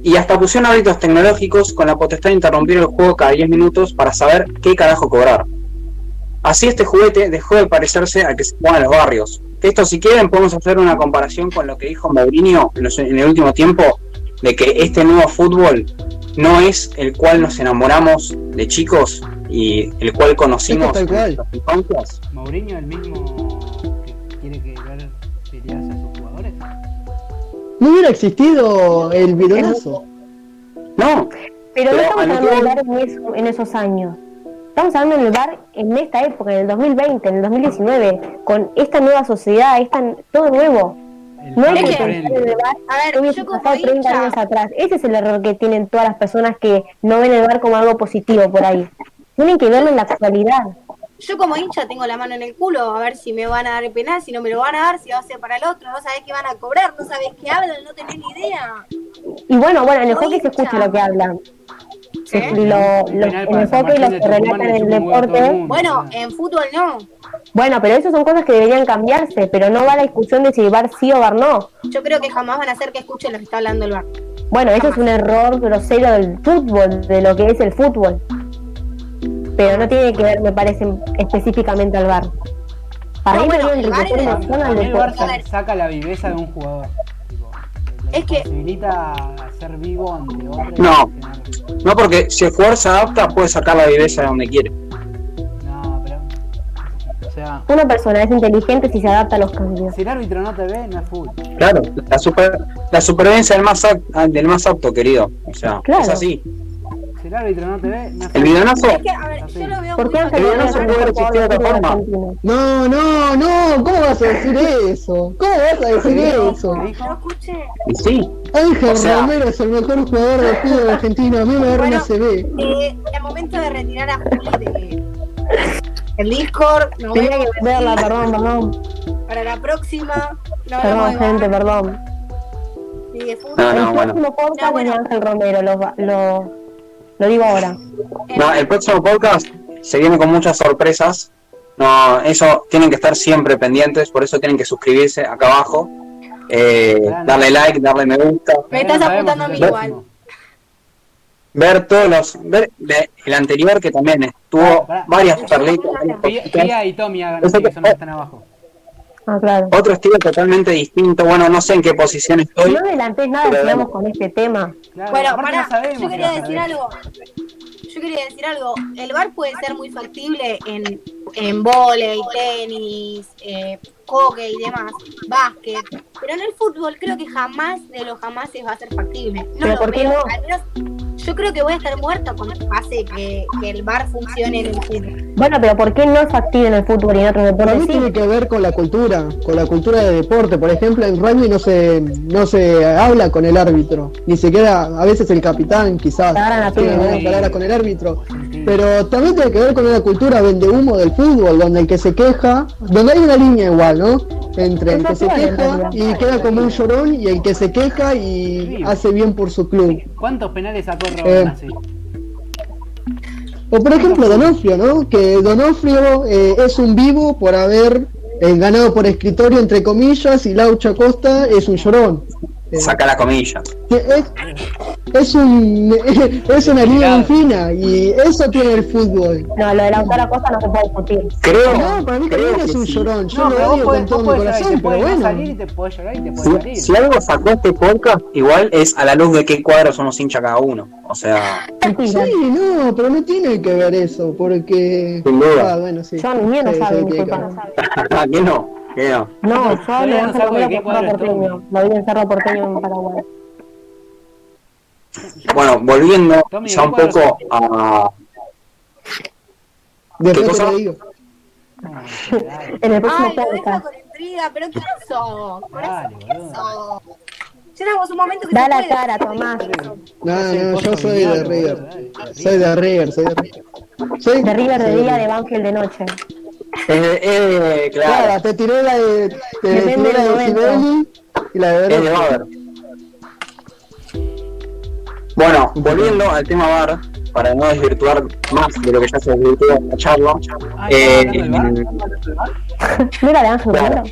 Y hasta pusieron hábitos tecnológicos con la potestad de interrumpir el juego cada 10 minutos para saber qué carajo cobrar. Así este juguete dejó de parecerse al que se juega en los barrios. Esto si quieren podemos hacer una comparación con lo que dijo Mourinho en, los- en el último tiempo, de que este nuevo fútbol no es el cual nos enamoramos de chicos y el cual conocimos
Esto
en nuestras.
Mourinho el mismo que quiere que ver pelearse a sus jugadores.
No hubiera existido el bidonazo.
No,
Pero
Pero
no estamos hablando del bar en, eso- en esos años. Estamos hablando del bar en esta época, en el 2020, en el 2019, con esta nueva sociedad, esta, todo nuevo.
El
No hay
que
bar
A ver,
hubiese
yo como
pasado 30
hincha,
años atrás. Ese es el error que tienen todas las personas que no ven el bar como algo positivo por ahí. Tienen que verlo en la actualidad.
yo como hincha tengo la mano en el culo a ver si me van a dar el penal, si no me lo van a dar, si va a ser para el otro, no sabés qué van a cobrar, no sabés qué hablan, no tenés ni idea.
Y bueno, bueno, en el hockey se escucha lo que hablan.
¿Eh?
Lo, lo- el
Martín
los
de
que relatan
Tucumán le
el
chupa un huevo a todo el
deporte.
mundo.
Bueno, en fútbol no.
Bueno, pero eso son cosas que deberían cambiarse, pero no va la discusión de si el bar sí o bar no.
Yo creo que jamás van a hacer que escuchen lo que está hablando el bar.
Bueno, eso es un error grosero del fútbol, de lo que es el fútbol. Pero no tiene que ver, me parece, específicamente al bar. Para
No,
mí
bueno,
no
el
al
mí el bar saca la viveza de un jugador.
Es que-
posibilita ser vivo ante
No.
tener-
no porque si el jugador se adapta puede sacar la viveza de donde quiere.
No, pero. O sea,
Una persona es inteligente si se adapta a los cambios.
si el árbitro no te ve, no es fútbol.
Claro, la, super, la supervivencia del más, del más apto, querido. O sea,
Claro.
es así.
Si el árbitro no te ve, no
El
fútbol.
bidonazo,
Es que, a ver, yo lo veo
¿Por
muy
qué no se
El
da
puede haber existido de otra forma.
No, no, no, ¿cómo vas a decir eso? ¿Cómo vas a decir eso?
¿Qué
No
dijo?
escuché.
sí,
Ángel
O sea-
Romero es el mejor jugador del fútbol argentino, a mí me agarra una
Bueno,
CB.
Eh, el momento de retirar a Juli de el Discord. Nos
Tenía que verla, perdón, perdón.
para la próxima. Nos
Perdón, gente, perdón.
Y de fútbol.
No,
el
no, bueno.
próximo podcast
No, bueno.
de Ángel Romero, lo, va- lo, digo ahora.
no, el próximo podcast se viene con muchas sorpresas. No, eso tienen que estar siempre pendientes, por eso tienen que suscribirse acá abajo, eh, darle like, darle me gusta,
Me estás apuntando a mí igual.
ver todos los, ver el anterior que también estuvo varias perlitas, varias
Pia- y Tommy hagan que
que-
son los que están abajo.
Ah, claro.
otro estilo totalmente distinto. Bueno, no sé en qué posición estoy.
No adelantés nada,
Pero-
sigamos con este tema.
Claro,
Bueno, pará,
no sabemos
yo quería decir algo. Yo quería decir algo. El bar puede ser muy factible en, en volei, tenis, eh, hockey y demás, básquet. Pero en el fútbol creo que jamás de los jamases va a ser factible. No
¿Pero
lo
por qué
veo.
no?
Al menos yo creo que voy a estar muerta cuando pase que, que el bar funcione en el fútbol.
Bueno, pero ¿por qué no es factible en el fútbol y en otros
Para
deportes
mí
sí?
tiene que ver con la cultura, con la cultura de deporte. Por ejemplo, en rugby no se, no se habla con el árbitro, ni siquiera a veces el capitán quizás
Se agarran a
tiene
piña,
buenas
sí.
palabras con el árbitro. Pero también tiene que ver con una cultura vende humo del fútbol, donde el que se queja, donde hay una línea igual, ¿no? Entre el que se queja y queda como un llorón y el que se queja y hace bien por su club.
¿Cuántos penales sacó
Eh.
Así?
O por ejemplo Donofrio, ¿no? Que Donofrio eh, es un vivo por haber eh, ganado por escritorio entre comillas y Laucha Costa es un llorón.
Saca las comillas.
Que Es, es, un, es una liga muy fina y eso tiene el fútbol.
No, lo de Lautaro Acosta no se puede discutir.
Creo,
No, para mí
creo
también es
que
un
sí.
llorón. Yo
No,
lo odio con todo mi corazón,
te
pero
podés no
bueno.
salir y te podés llorar y te podés salir.
Si, si algo sacó este podcast, igual es a la luz de qué cuadros somos hincha cada uno. O sea,
Sí, no, pero no tiene que ver eso, porque.
Sin duda.
Ah, bueno, sí.
Yo ni
Sí,
sabe,
que
disculpa.
ver.
¿qué no? ¿Qué no?
Yo le
qué cuadro
Cerro Porteño. Lo vi en Cerro Porteño en Paraguay.
Bueno, volviendo
Tommy,
ya un
¿de cuadros
poco a.
Te
cosa?
lo digo.
En el próximo
Ay,
podcast.
con intriga, pero ¿quién sos?
dale, boludo.
sos? Llegamos un momento que
Da la
puede
cara, Tomás.
No, no, yo soy de River. Soy de River, soy de River. Soy
De River de día, de Banfield de noche.
Eh, eh,
Claro,
claro,
te tiré la de. Te tiré la de. Siboldi y la de
es de
Verón.
Baber. Bueno, volviendo al tema bar, para no desvirtuar más de lo que ya se desvirtuó en la charla. Eh,
¿estás hablando del bar?
¿No era de Ángel
Claro.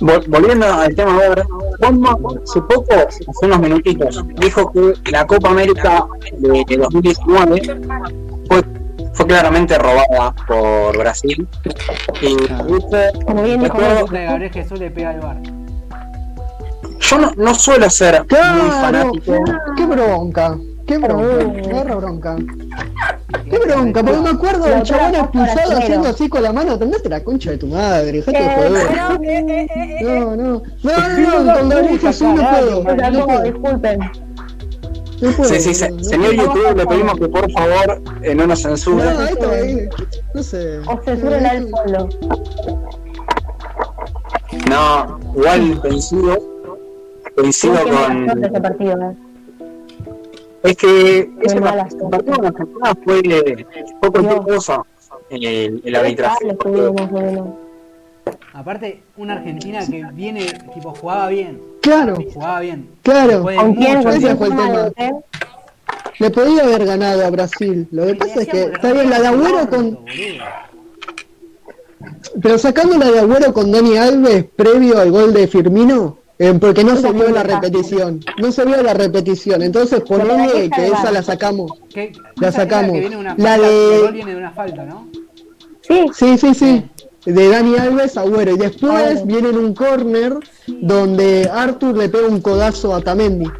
Vol- volviendo al tema bar, Juanma hace poco, hace unos minutitos, dijo que la Copa América de, de 2019 fue, claramente robada por Brasil. Y
Como bien dijo
Gabriel Jesús le pega al bar.
yo no, no suelo ser muy
Claro,
fanático.
qué bronca. Qué bronca, bronca. Qué bronca, porque me acuerdo del chabón expulsado haciendo así con la mano. Tendete la concha de tu madre, dejate de
Eh,
joder.
No, eh, eh.
No, no, no, no, no, con Gabriel Jesús no puedo.
disculpen.
No puedo.
Sí, sí, se-
no,
señor
no,
YouTube, le pedimos que por favor eh, no nos censure.
No, esto ahí, no sé.
O censuren al solo.
No, igual coincido. Coincido con.
ese partido, ¿eh?
Es que ese partido partido Argentina fue, fue cualquier cosa el, el arbitraje.
Aparte, una Argentina que viene, tipo, jugaba bien.
Claro,
Jugaba bien.
claro.
¿Con
ese fue el tema. Le podía haber ganado a Brasil. Lo que pasa es que está bien la de Agüero con. Pero sacando la de Agüero con Dani Alves previo al gol de Firmino, eh, porque no se vio la repetición. No se vio la repetición. Entonces ponele que esa la sacamos. La sacamos.
que viene una
La
falta,
de-
El gol viene de una falta, ¿no?
Sí,
Sí, sí, sí. De Dani Alves a Agüero. Y después
Agüero.
viene en un corner donde Arthur le pega un codazo a Tamendi.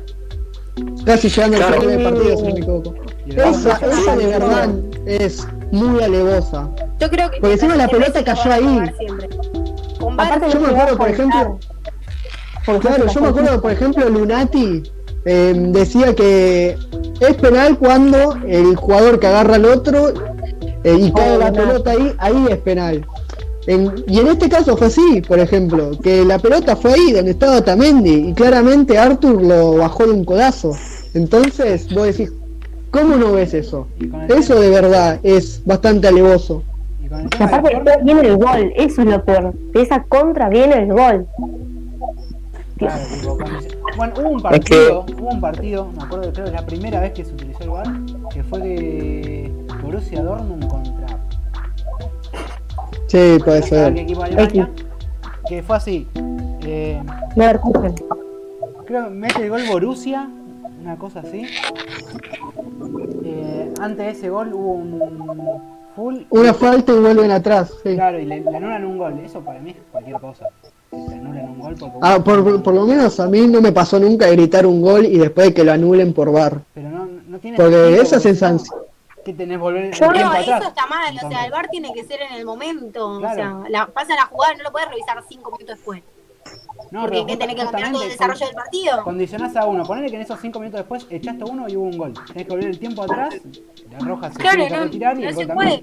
Casi llegando al
Claro.
final del partido, si no me equivoco. Esa, esa de verdad es muy alevosa.
Yo creo que
Porque encima la pelota cayó ahí.
aparte
Yo me acuerdo, por ejemplo, Claro,
ejemplo,
yo me acuerdo, por ejemplo, Lunati eh, decía que es penal cuando el jugador que agarra al otro eh, y cae
Oh,
la
no.
pelota ahí, ahí es penal. En- y en este caso fue así, por ejemplo, que la pelota fue ahí donde estaba Tamendi y claramente Arthur lo bajó de un codazo. Entonces, vos decís, ¿cómo no ves eso?
Con
Eso de verdad es bastante alevoso.
Y con
aparte después viene el gol, eso es lo peor. De esa contra viene el gol.
claro, tipo, Bueno, hubo un partido, hubo un partido, me acuerdo, creo que la primera vez que se utilizó el VAR, que fue de Borussia Dortmund contra
Sí, puede ser.
Alemania, que fue así. Eh, creo que mete el gol Borussia, una cosa así. Eh, antes de ese gol hubo un full.
Una falta y vuelven atrás. sí.
Claro, y le, le anulan un gol. Eso para mí es cualquier cosa. Anulan un gol porque.
Ah, por, por lo menos a mí no me pasó nunca gritar un gol y después que lo anulen por bar.
Pero no, no tiene
Porque
sentido,
esa
porque
sensación-
no, Que tenés que volver el
Yo
tiempo
No,
atrás.
eso está mal, o sea, el VAR tiene que ser en el momento,
Claro.
o sea, la, pasa la jugada, no lo puedes revisar cinco minutos después,
no,
porque ¿qué tenés que cambiar todo el desarrollo del partido?
Condicionás a uno. Ponele que en esos 5 minutos después echaste uno y hubo un gol. Tenés que volver el tiempo atrás. La roja se
Claro,
tiene que
no,
retirar y
no
el
se puede,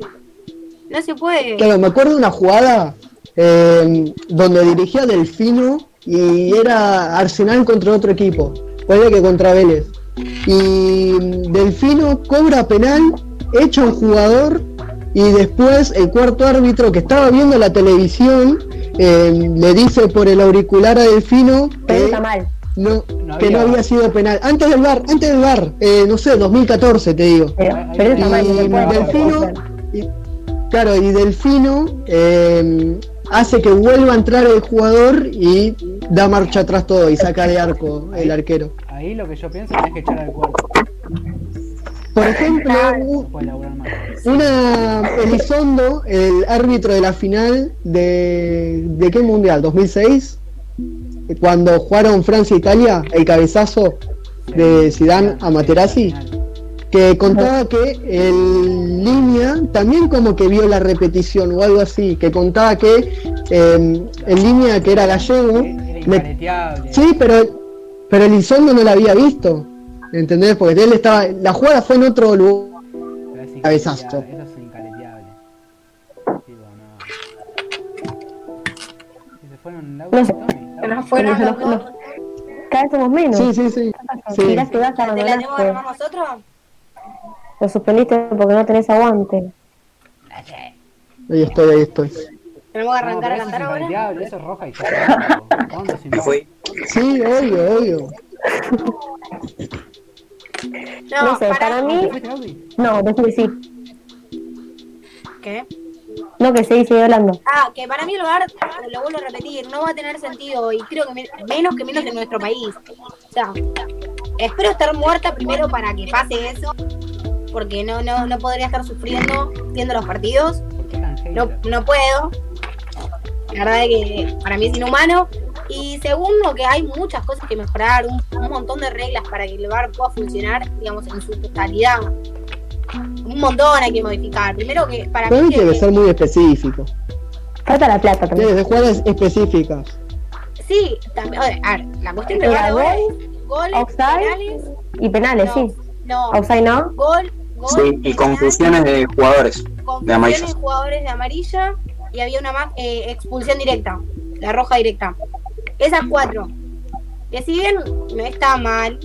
no se puede.
Claro, me acuerdo de una jugada eh, donde dirigía Delfino y era Arsenal contra otro equipo. Puede que contra Vélez. Y Delfino cobra penal, echa un jugador y después el cuarto árbitro que estaba viendo la televisión eh, le dice por el auricular a Delfino que
está mal.
no,
No
que no
había-
había sido penal. Antes del bar, antes del bar, eh, no sé, 2014 te digo.
Pero, pero está
y
mal, no
Delfino, y- claro, y Delfino eh, hace que vuelva a entrar el jugador y da marcha atrás todo y saca de arco el arquero.
Ahí lo que yo pienso es que echar al cuerpo.
Por ejemplo,
más.
una Elizondo, el árbitro de la final de ¿de qué mundial? 2006, cuando jugaron Francia e Italia, el cabezazo de Zidane a Materazzi, que contaba que el línea también como que vio la repetición o algo así, que contaba que eh, el línea que era gallego, le- sí, pero pero Elizondo no la había visto, ¿entendés? Porque él estaba, la jugada fue en otro lugar. Cabezazo.
fueron Laura
No.
Tommy.
Nos fueron los
los-
dos.
Cada vez somos menos.
Sí, sí, sí. sí.
Mirá que vas a
¿Te la tenemos que
abandonaste.
armar nosotros?
Lo suspendiste porque no tenés aguante.
Ahí estoy, ahí estoy.
¿Tenemos que
No,
arrancar
pero
a cantar ahora?
incareteable, eso es roja y ya. ¿Cuándo sin
Me fui.
Sí, obvio, obvio.
No,
No sé, para mí-
¿Te fuiste, Gaby?
No, déjame decir.
¿Qué?
No, que seguí, sigue hablando.
Ah, que para mí el VAR, lo vuelvo a repetir, no va a tener sentido y creo que me- menos que menos en nuestro país. O sea, espero estar muerta primero para que pase eso, porque no, no, no podría estar sufriendo viendo los partidos.
¿Por qué tan
No, no puedo. La verdad es que para mí es inhumano. Y segundo, que hay muchas cosas que mejorar, un, un montón de reglas para que el VAR pueda funcionar, digamos, en su totalidad. Un montón hay que modificar. Primero que para
Pero
mí...
tiene que
que-
ser muy específico.
Falta la plata
Tiene
también.
que ser jugadas específicas.
Sí, también, a ver, a ver, la cuestión de VAR ahora
gol,
es goles,
offside,
penales,
Y penales,
no,
sí.
no,
Outside no.
gol, gol,
Sí, y
penal,
confusiones de jugadores. de
confusiones
amarillas.
de jugadores de amarilla y había una más eh, expulsión directa, la roja directa. Esas cuatro. Que si bien no está mal,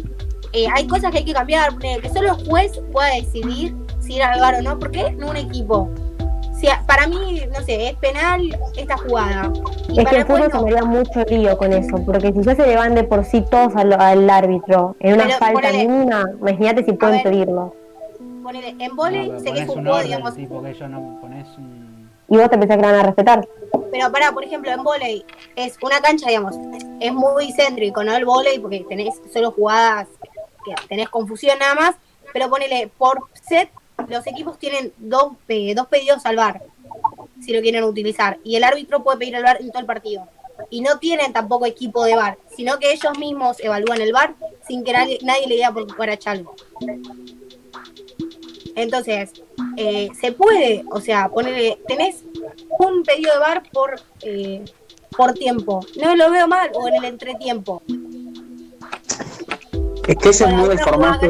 eh, hay cosas que hay que cambiar, que solo el juez pueda decidir si ir al VAR o no, porque no un equipo. Si a- para mí, no sé, es penal esta jugada. Y
Es que el fútbol se
no.
me haría mucho lío con eso, porque si ya se le van de por sí todos al, al árbitro en una
Pero
falta
ponele-
mínima, imagínate si pueden
ver.
pedirlo.
Ponele, en
No,
volei
pero
sé que es
pones
un juego, digamos,
tipo que ellos no pones un...
Y vos te pensás que la van a respetar.
Pero para, por ejemplo, en volei es una cancha, digamos, es muy céntrico, ¿no? El volei, porque tenés solo jugadas que tenés confusión nada más, pero ponele, por set, los equipos tienen dos, dos pedidos al VAR, si lo quieren utilizar, y el árbitro puede pedir el VAR en todo el partido. Y no tienen tampoco equipo de VAR, sino que ellos mismos evalúan el VAR sin que nadie, le diga por qué fuera. Entonces, eh, se puede, o sea, ponerle, tenés un pedido de bar por eh, por tiempo. No lo veo mal, o en el entretiempo.
Es que ese es muy el formato.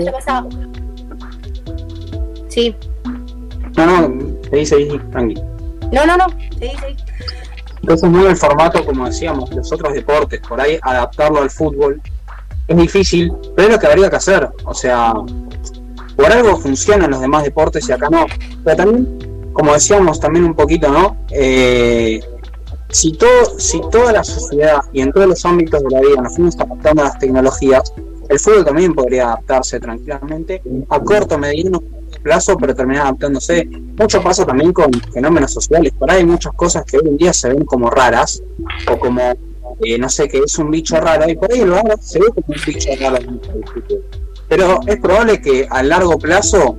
Sí.
No, no, se dice ahí, tranqui.
No, no, no. Sí, sí.
Ese es muy el formato, como decíamos, los otros deportes. Por ahí adaptarlo al fútbol es difícil, pero es lo que habría que hacer. O sea, por algo funcionan los demás deportes y acá no. Pero también, como decíamos también un poquito, ¿no? Eh, si, todo, si toda la sociedad y en todos los ámbitos de la vida nos fuimos adaptando a las tecnologías, el fútbol también podría adaptarse tranquilamente a corto, mediano plazo, pero terminar adaptándose. Mucho pasa también con fenómenos sociales. Por ahí hay muchas cosas que hoy en día se ven como raras o como, eh, no sé, que es un bicho raro y por ahí lo hago, se ve como un bicho raro. Pero es probable que a largo plazo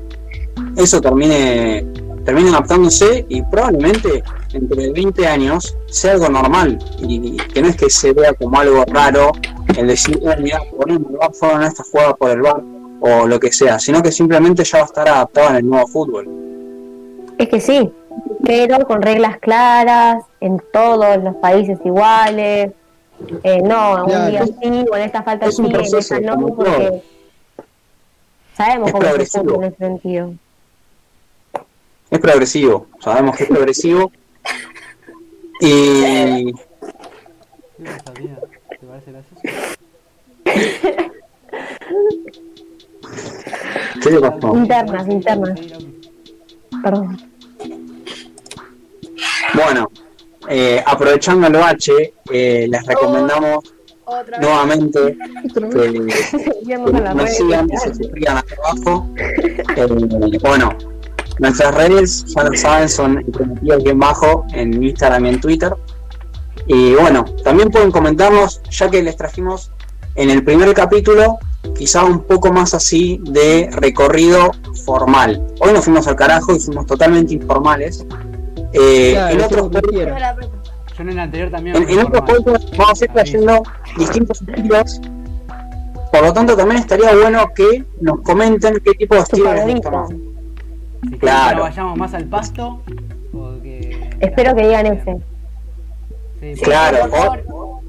eso termine, termine adaptándose y probablemente entre 20 años sea algo normal y, y que no es que se vea como algo raro el decir, "Eh, mira, ponemos el bar, fueron esta jugada por el bar o lo que sea, sino que simplemente ya va a estar adaptado en el nuevo fútbol.
Es que sí, pero con reglas claras, en todos los países iguales. Eh, no,
Claro.
un día sí, o en esta falta
Es
sí, en esta no, porque
todo.
Sabemos
Es
cómo se
progresivo.
cumple en ese sentido.
Es progresivo, sabemos que es progresivo y.
¿Te parece gracioso?
¿qué le pasó?
Internas, internas. Perdón.
Bueno, eh, aprovechando el bache, eh, les recomendamos
Otra vez.
nuevamente que
las
nos sigan, que se suscriban acá abajo. Eh, bueno, nuestras redes, ya lo saben, son prometidos bien bajo en Instagram y en Twitter. Y bueno, también pueden comentarnos, ya que les trajimos en el primer capítulo, quizá un poco más así de recorrido formal. Hoy nos fuimos al carajo y fuimos totalmente informales. Eh,
Claro,
en otros.
Yo en el anterior también.
en, otros podcasts vamos a ir trayendo distintos estilos. Por lo tanto, también estaría bueno que nos comenten qué tipo de estilo les gusta más.
Si
Claro.
que vayamos más al pasto.
Espero que digan ese.
Sí, sí.
Claro,
Por
o-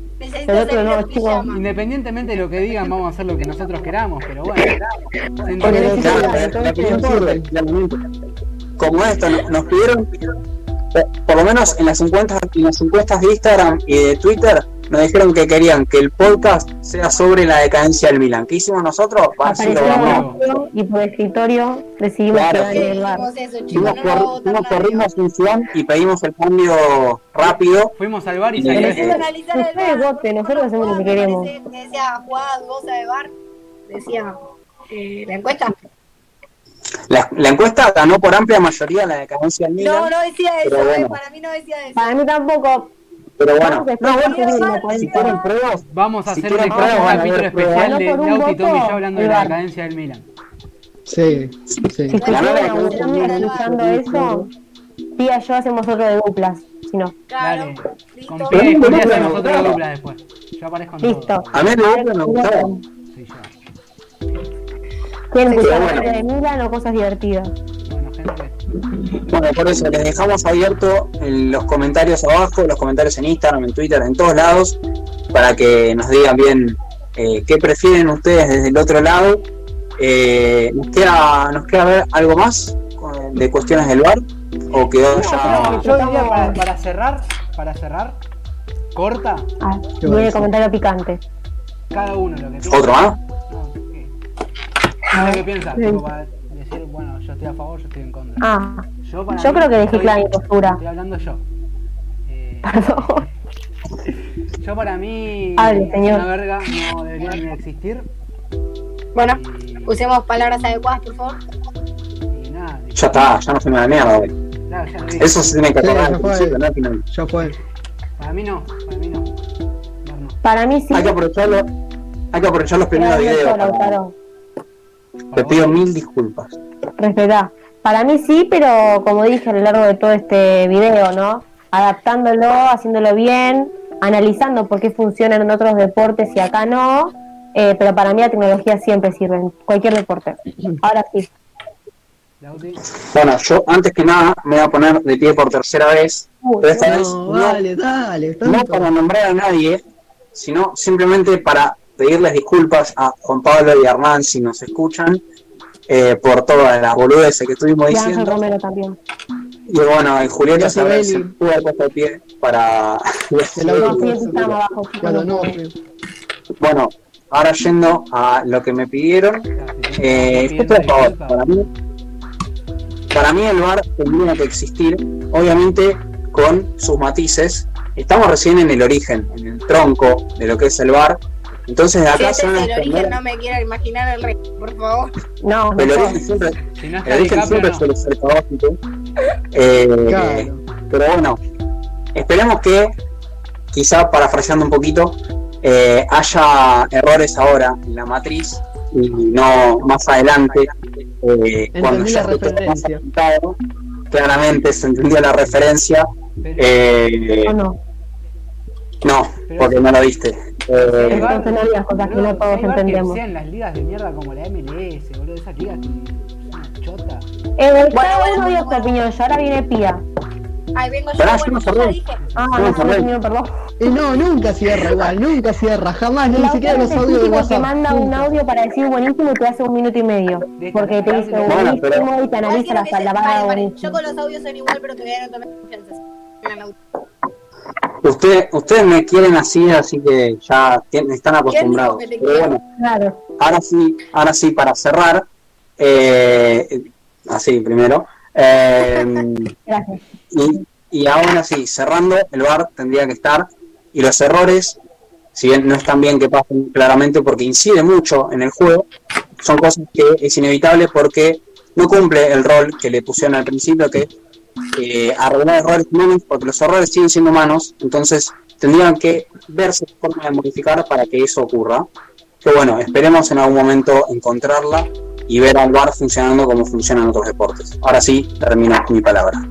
otro no,
llama.
Independientemente de lo que digan, vamos a hacer lo que nosotros queramos, pero bueno.
necesito-
Claro, la- la
entonces
claramente. Como esto, nos, nos pidieron, por lo menos en las encuestas, en las encuestas de Instagram y de Twitter, nos dijeron que querían que el podcast sea sobre la decadencia del Milan. ¿Qué hicimos nosotros? Va, sí, lo
Apareció
vamos.
y por escritorio decidimos
Claro.
que el bar.
nos a nadie.
ritmo Asunción y pedimos el cambio rápido.
Fuimos al bar y
Y
a
esto.
analizar el bar.
voten, nosotros hacemos lo que queremos.
Decía jugadas, goza de bar. Decía eh, la encuesta.
La, la encuesta ganó por amplia mayoría la decadencia del Milan.
No, no decía eso,
Pero bueno.
eh, para mí no decía eso.
Para mí tampoco.
pero bueno, no, si quieren pruebas,
Vamos a
Si
hacer un, capítulo especial de
un
Lauti, Tommy y yo hablando de la decadencia del Milan.
Sí, sí.
Si
La
estuvieran
verdad que
escuchando,
no,
escuchando eso, Tía y yo hacemos otro de duplas. Si no,
Claro.
Con Pia y
Pero
Julia
no,
hacemos
no,
otro
no.
de dupla después. Yo aparezco en todo.
listo.
a mí me gusta, me gustaba.
Sí, yo.
¿Quieren
Sí,
escuchar
bueno.
la de Milan o cosas divertidas?
Bueno, gente.
Bueno, por eso les dejamos abierto en los comentarios abajo, los comentarios en Instagram, en Twitter, en todos lados, para que nos digan bien eh, qué prefieren ustedes desde el otro lado. Eh, ¿nos, queda, ¿Nos queda ver algo más de cuestiones del bar? ¿O quedó ya.?
No, yo diría para, para cerrar, para cerrar, corta,
Ah,
bueno.
comentario picante.
cada uno lo que.
¿Otro más?
No. No sé qué piensa, tipo, para decir, bueno, yo estoy a favor, yo estoy en contra.
Ah,
Yo, para
yo
mí,
creo que dejé clara mi postura.
Estoy hablando yo. Eh,
perdón.
yo para mí,
Hable, señor.
una verga no debería ni de existir.
Bueno,
Y,
usemos palabras adecuadas, por favor.
y nada, tipo,
Ya está, ya no se me da mierda hoy.
claro, ya lo dije.
Eso se tiene que
Sí,
acordar
ya
al
fue.
no al final.
Ya fue.
Para mí no, para mí no.
Para mí sí.
Hay que aprovecharlo. Hay que aprovechar los primeros videos.
Lautaro.
Te pido mil disculpas.
Respetá. Para mí sí, pero como dije a lo largo de todo este video, ¿no? Adaptándolo, haciéndolo bien, analizando por qué funciona en otros deportes y acá no. Eh, pero para mí la tecnología siempre sirve en cualquier deporte. Ahora sí.
Bueno, yo antes que nada me voy a poner de pie por tercera vez.
Uy,
Pero esta vez
No,
no,
dale, dale.
no para nombrar a nadie, sino simplemente para pedirles disculpas a Juan Pablo y a Hernán si nos escuchan eh, por todas las boludeces que estuvimos
y Ángel
diciendo.
Romero también.
Y bueno, y Julieta se, se
Beli.
pudo haber puesto de pie para...
El.
Bueno, ahora yendo a lo que me pidieron, Eh, favor. Para mí, para mí el bar tendría que existir, obviamente con sus matices. Estamos recién en el origen, en el tronco de lo que es el bar. Entonces de
Si
acá
ese
se
es
van a
el origen, no me quiero imaginar el resto, por favor.
No,
El
mejor.
origen siempre,
Si no
el origen siempre
no.
suele ser caótico. Eh,
Claro.
Pero bueno, esperemos que, quizá parafraseando un poquito, eh, haya errores ahora en la matriz y no más adelante, eh, cuando ya
la
esté más apuntado. Claramente se entendió la referencia.
Pero,
Eh,
¿O no?
no, porque no lo viste. Eh,
el
Entonces no digas cosas que no todos
bar que las ligas de mierda como la MLS, boludo, esas ligas que chota.
Eh,
Bueno,
cada
bueno,
uno dio su
bueno.
opinión, yo ahora viene Pía.
Ahí vengo yo,
Pará,
bueno,
no
yo ya
cerré.
dije.
Ah,
No,
opinión, perdón.
Y no, nunca cierra igual, nunca cierra, jamás, ni siquiera
otra
los
el
audios de WhatsApp.
manda un audio para decir buenísimo y te hace un minuto y medio. Porque te dice
Bueno,
buenísimo y te analiza la
que se-
palabra
vale, vale,
buenísimo.
Yo con los audios son igual, pero tomé confianza. En el audio.
Usted, ustedes me quieren así, así que ya están acostumbrados.
que
Pero bueno,
Claro.
ahora sí, ahora sí, para cerrar, eh, así primero. eh,
Gracias.
Y, y ahora sí, cerrando, el VAR tendría que estar. Y los errores, si bien no están bien que pasen claramente porque incide mucho en el juego, son cosas que es inevitable porque no cumple el rol que le pusieron al principio, que eh, arreglar errores humanos, porque los errores siguen siendo humanos, entonces tendrían que verse forma de modificar para que eso ocurra. Que bueno, esperemos en algún momento encontrarla y ver al bar funcionando como funciona en otros deportes. Ahora sí, termino mi palabra.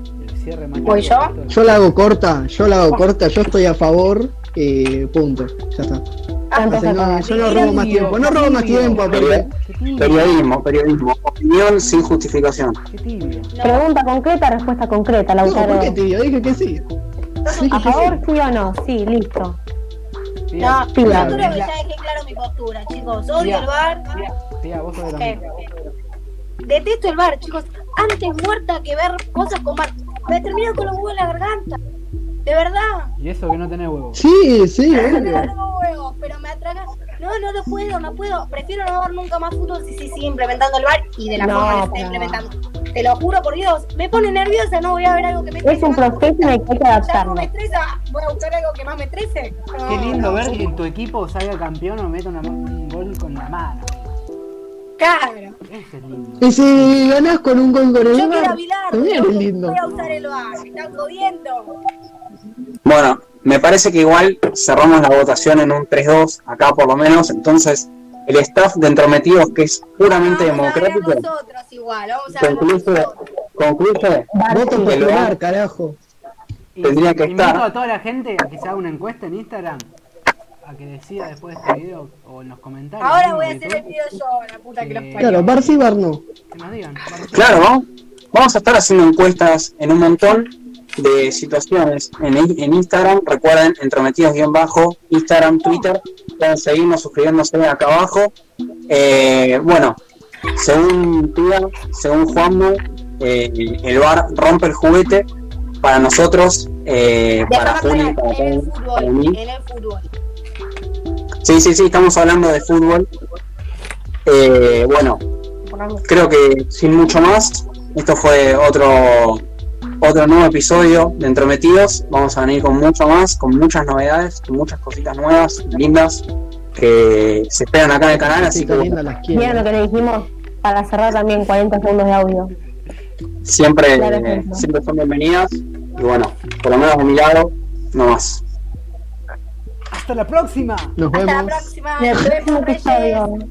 ¿Voy yo?
Yo la hago corta, yo la hago corta, yo estoy a favor, y punto, ya está. Entonces, no, yo no robo más tiempo, no robo más tiempo. Porque...
Periodismo, periodismo, opinión sin justificación.
Pregunta concreta, respuesta concreta, Lautaro.
No, ¿por qué tibio? Dije que sí.
¿A favor, sí o no? Sí, listo.
No, yo creo que ya dejé claro mi postura, chicos. Odio el bar. Eh, detesto el bar, chicos. Antes muerta que ver cosas con bar. Me termino con los huevos en la garganta. De verdad.
¿Y eso que no tenés huevos?
Sí, sí,
No tengo huevos, pero me atragan. No, no lo puedo, no puedo. Prefiero no ver nunca más fútbol si se sigue implementando el bar y de la
No,
forma que se está implementando. Te lo juro por Dios, me pone nerviosa, no voy a ver algo que me
Es un proceso que hay que adaptarlo.
me estresa, voy a buscar algo que más me estrese. No,
Qué lindo
no.
ver que en tu equipo salga campeón o meta una- un gol con la mano.
Claro.
Es lindo.
Y si ganás con un gol con el
Yo
bar, también es lindo.
voy a usar el bar, me están jodiendo.
Bueno, me parece que igual cerramos la votación en un 3-2, acá por lo menos, entonces el staff de entrometidos, que es puramente
Vamos a ver
democrático,
nosotros igual, vamos a ver
concluye, concluye
Voto
que
popular, carajo.
Y
Tendría que
invito
estar.
a toda la gente a que se haga una encuesta en Instagram. A que decida después de este video o en los comentarios.
Ahora voy a hacer el video yo, la puta que los
Eh,
parió.
Claro, bar sí, bar no.
Que nos digan.
Claro, ¿no? Vamos a estar haciendo encuestas en un montón de situaciones en, en Instagram. Recuerden, entrometidos-bajo, Instagram, Twitter. Pueden seguirnos suscribiéndose acá abajo. Eh, bueno, según Tía, según Juanmo, eh, el bar rompe el juguete. Para nosotros, eh, para Juli, para,
el
para mí.
en el fútbol.
Sí, sí, sí, estamos hablando de fútbol. Eh, bueno, creo que sin mucho más, esto fue otro otro nuevo episodio de Entrometidos. Vamos a venir con mucho más, con muchas novedades, con muchas cositas nuevas, lindas, que se esperan acá en el canal. Así que
quiero.
lo que le dijimos para cerrar también 40 segundos de audio.
siempre, siempre son bienvenidas. Y bueno, por lo menos de mi lado, no más.
Hasta la próxima.
Nos
Hasta la
vemos.
próxima.
En el
Nos
próximo
vemos.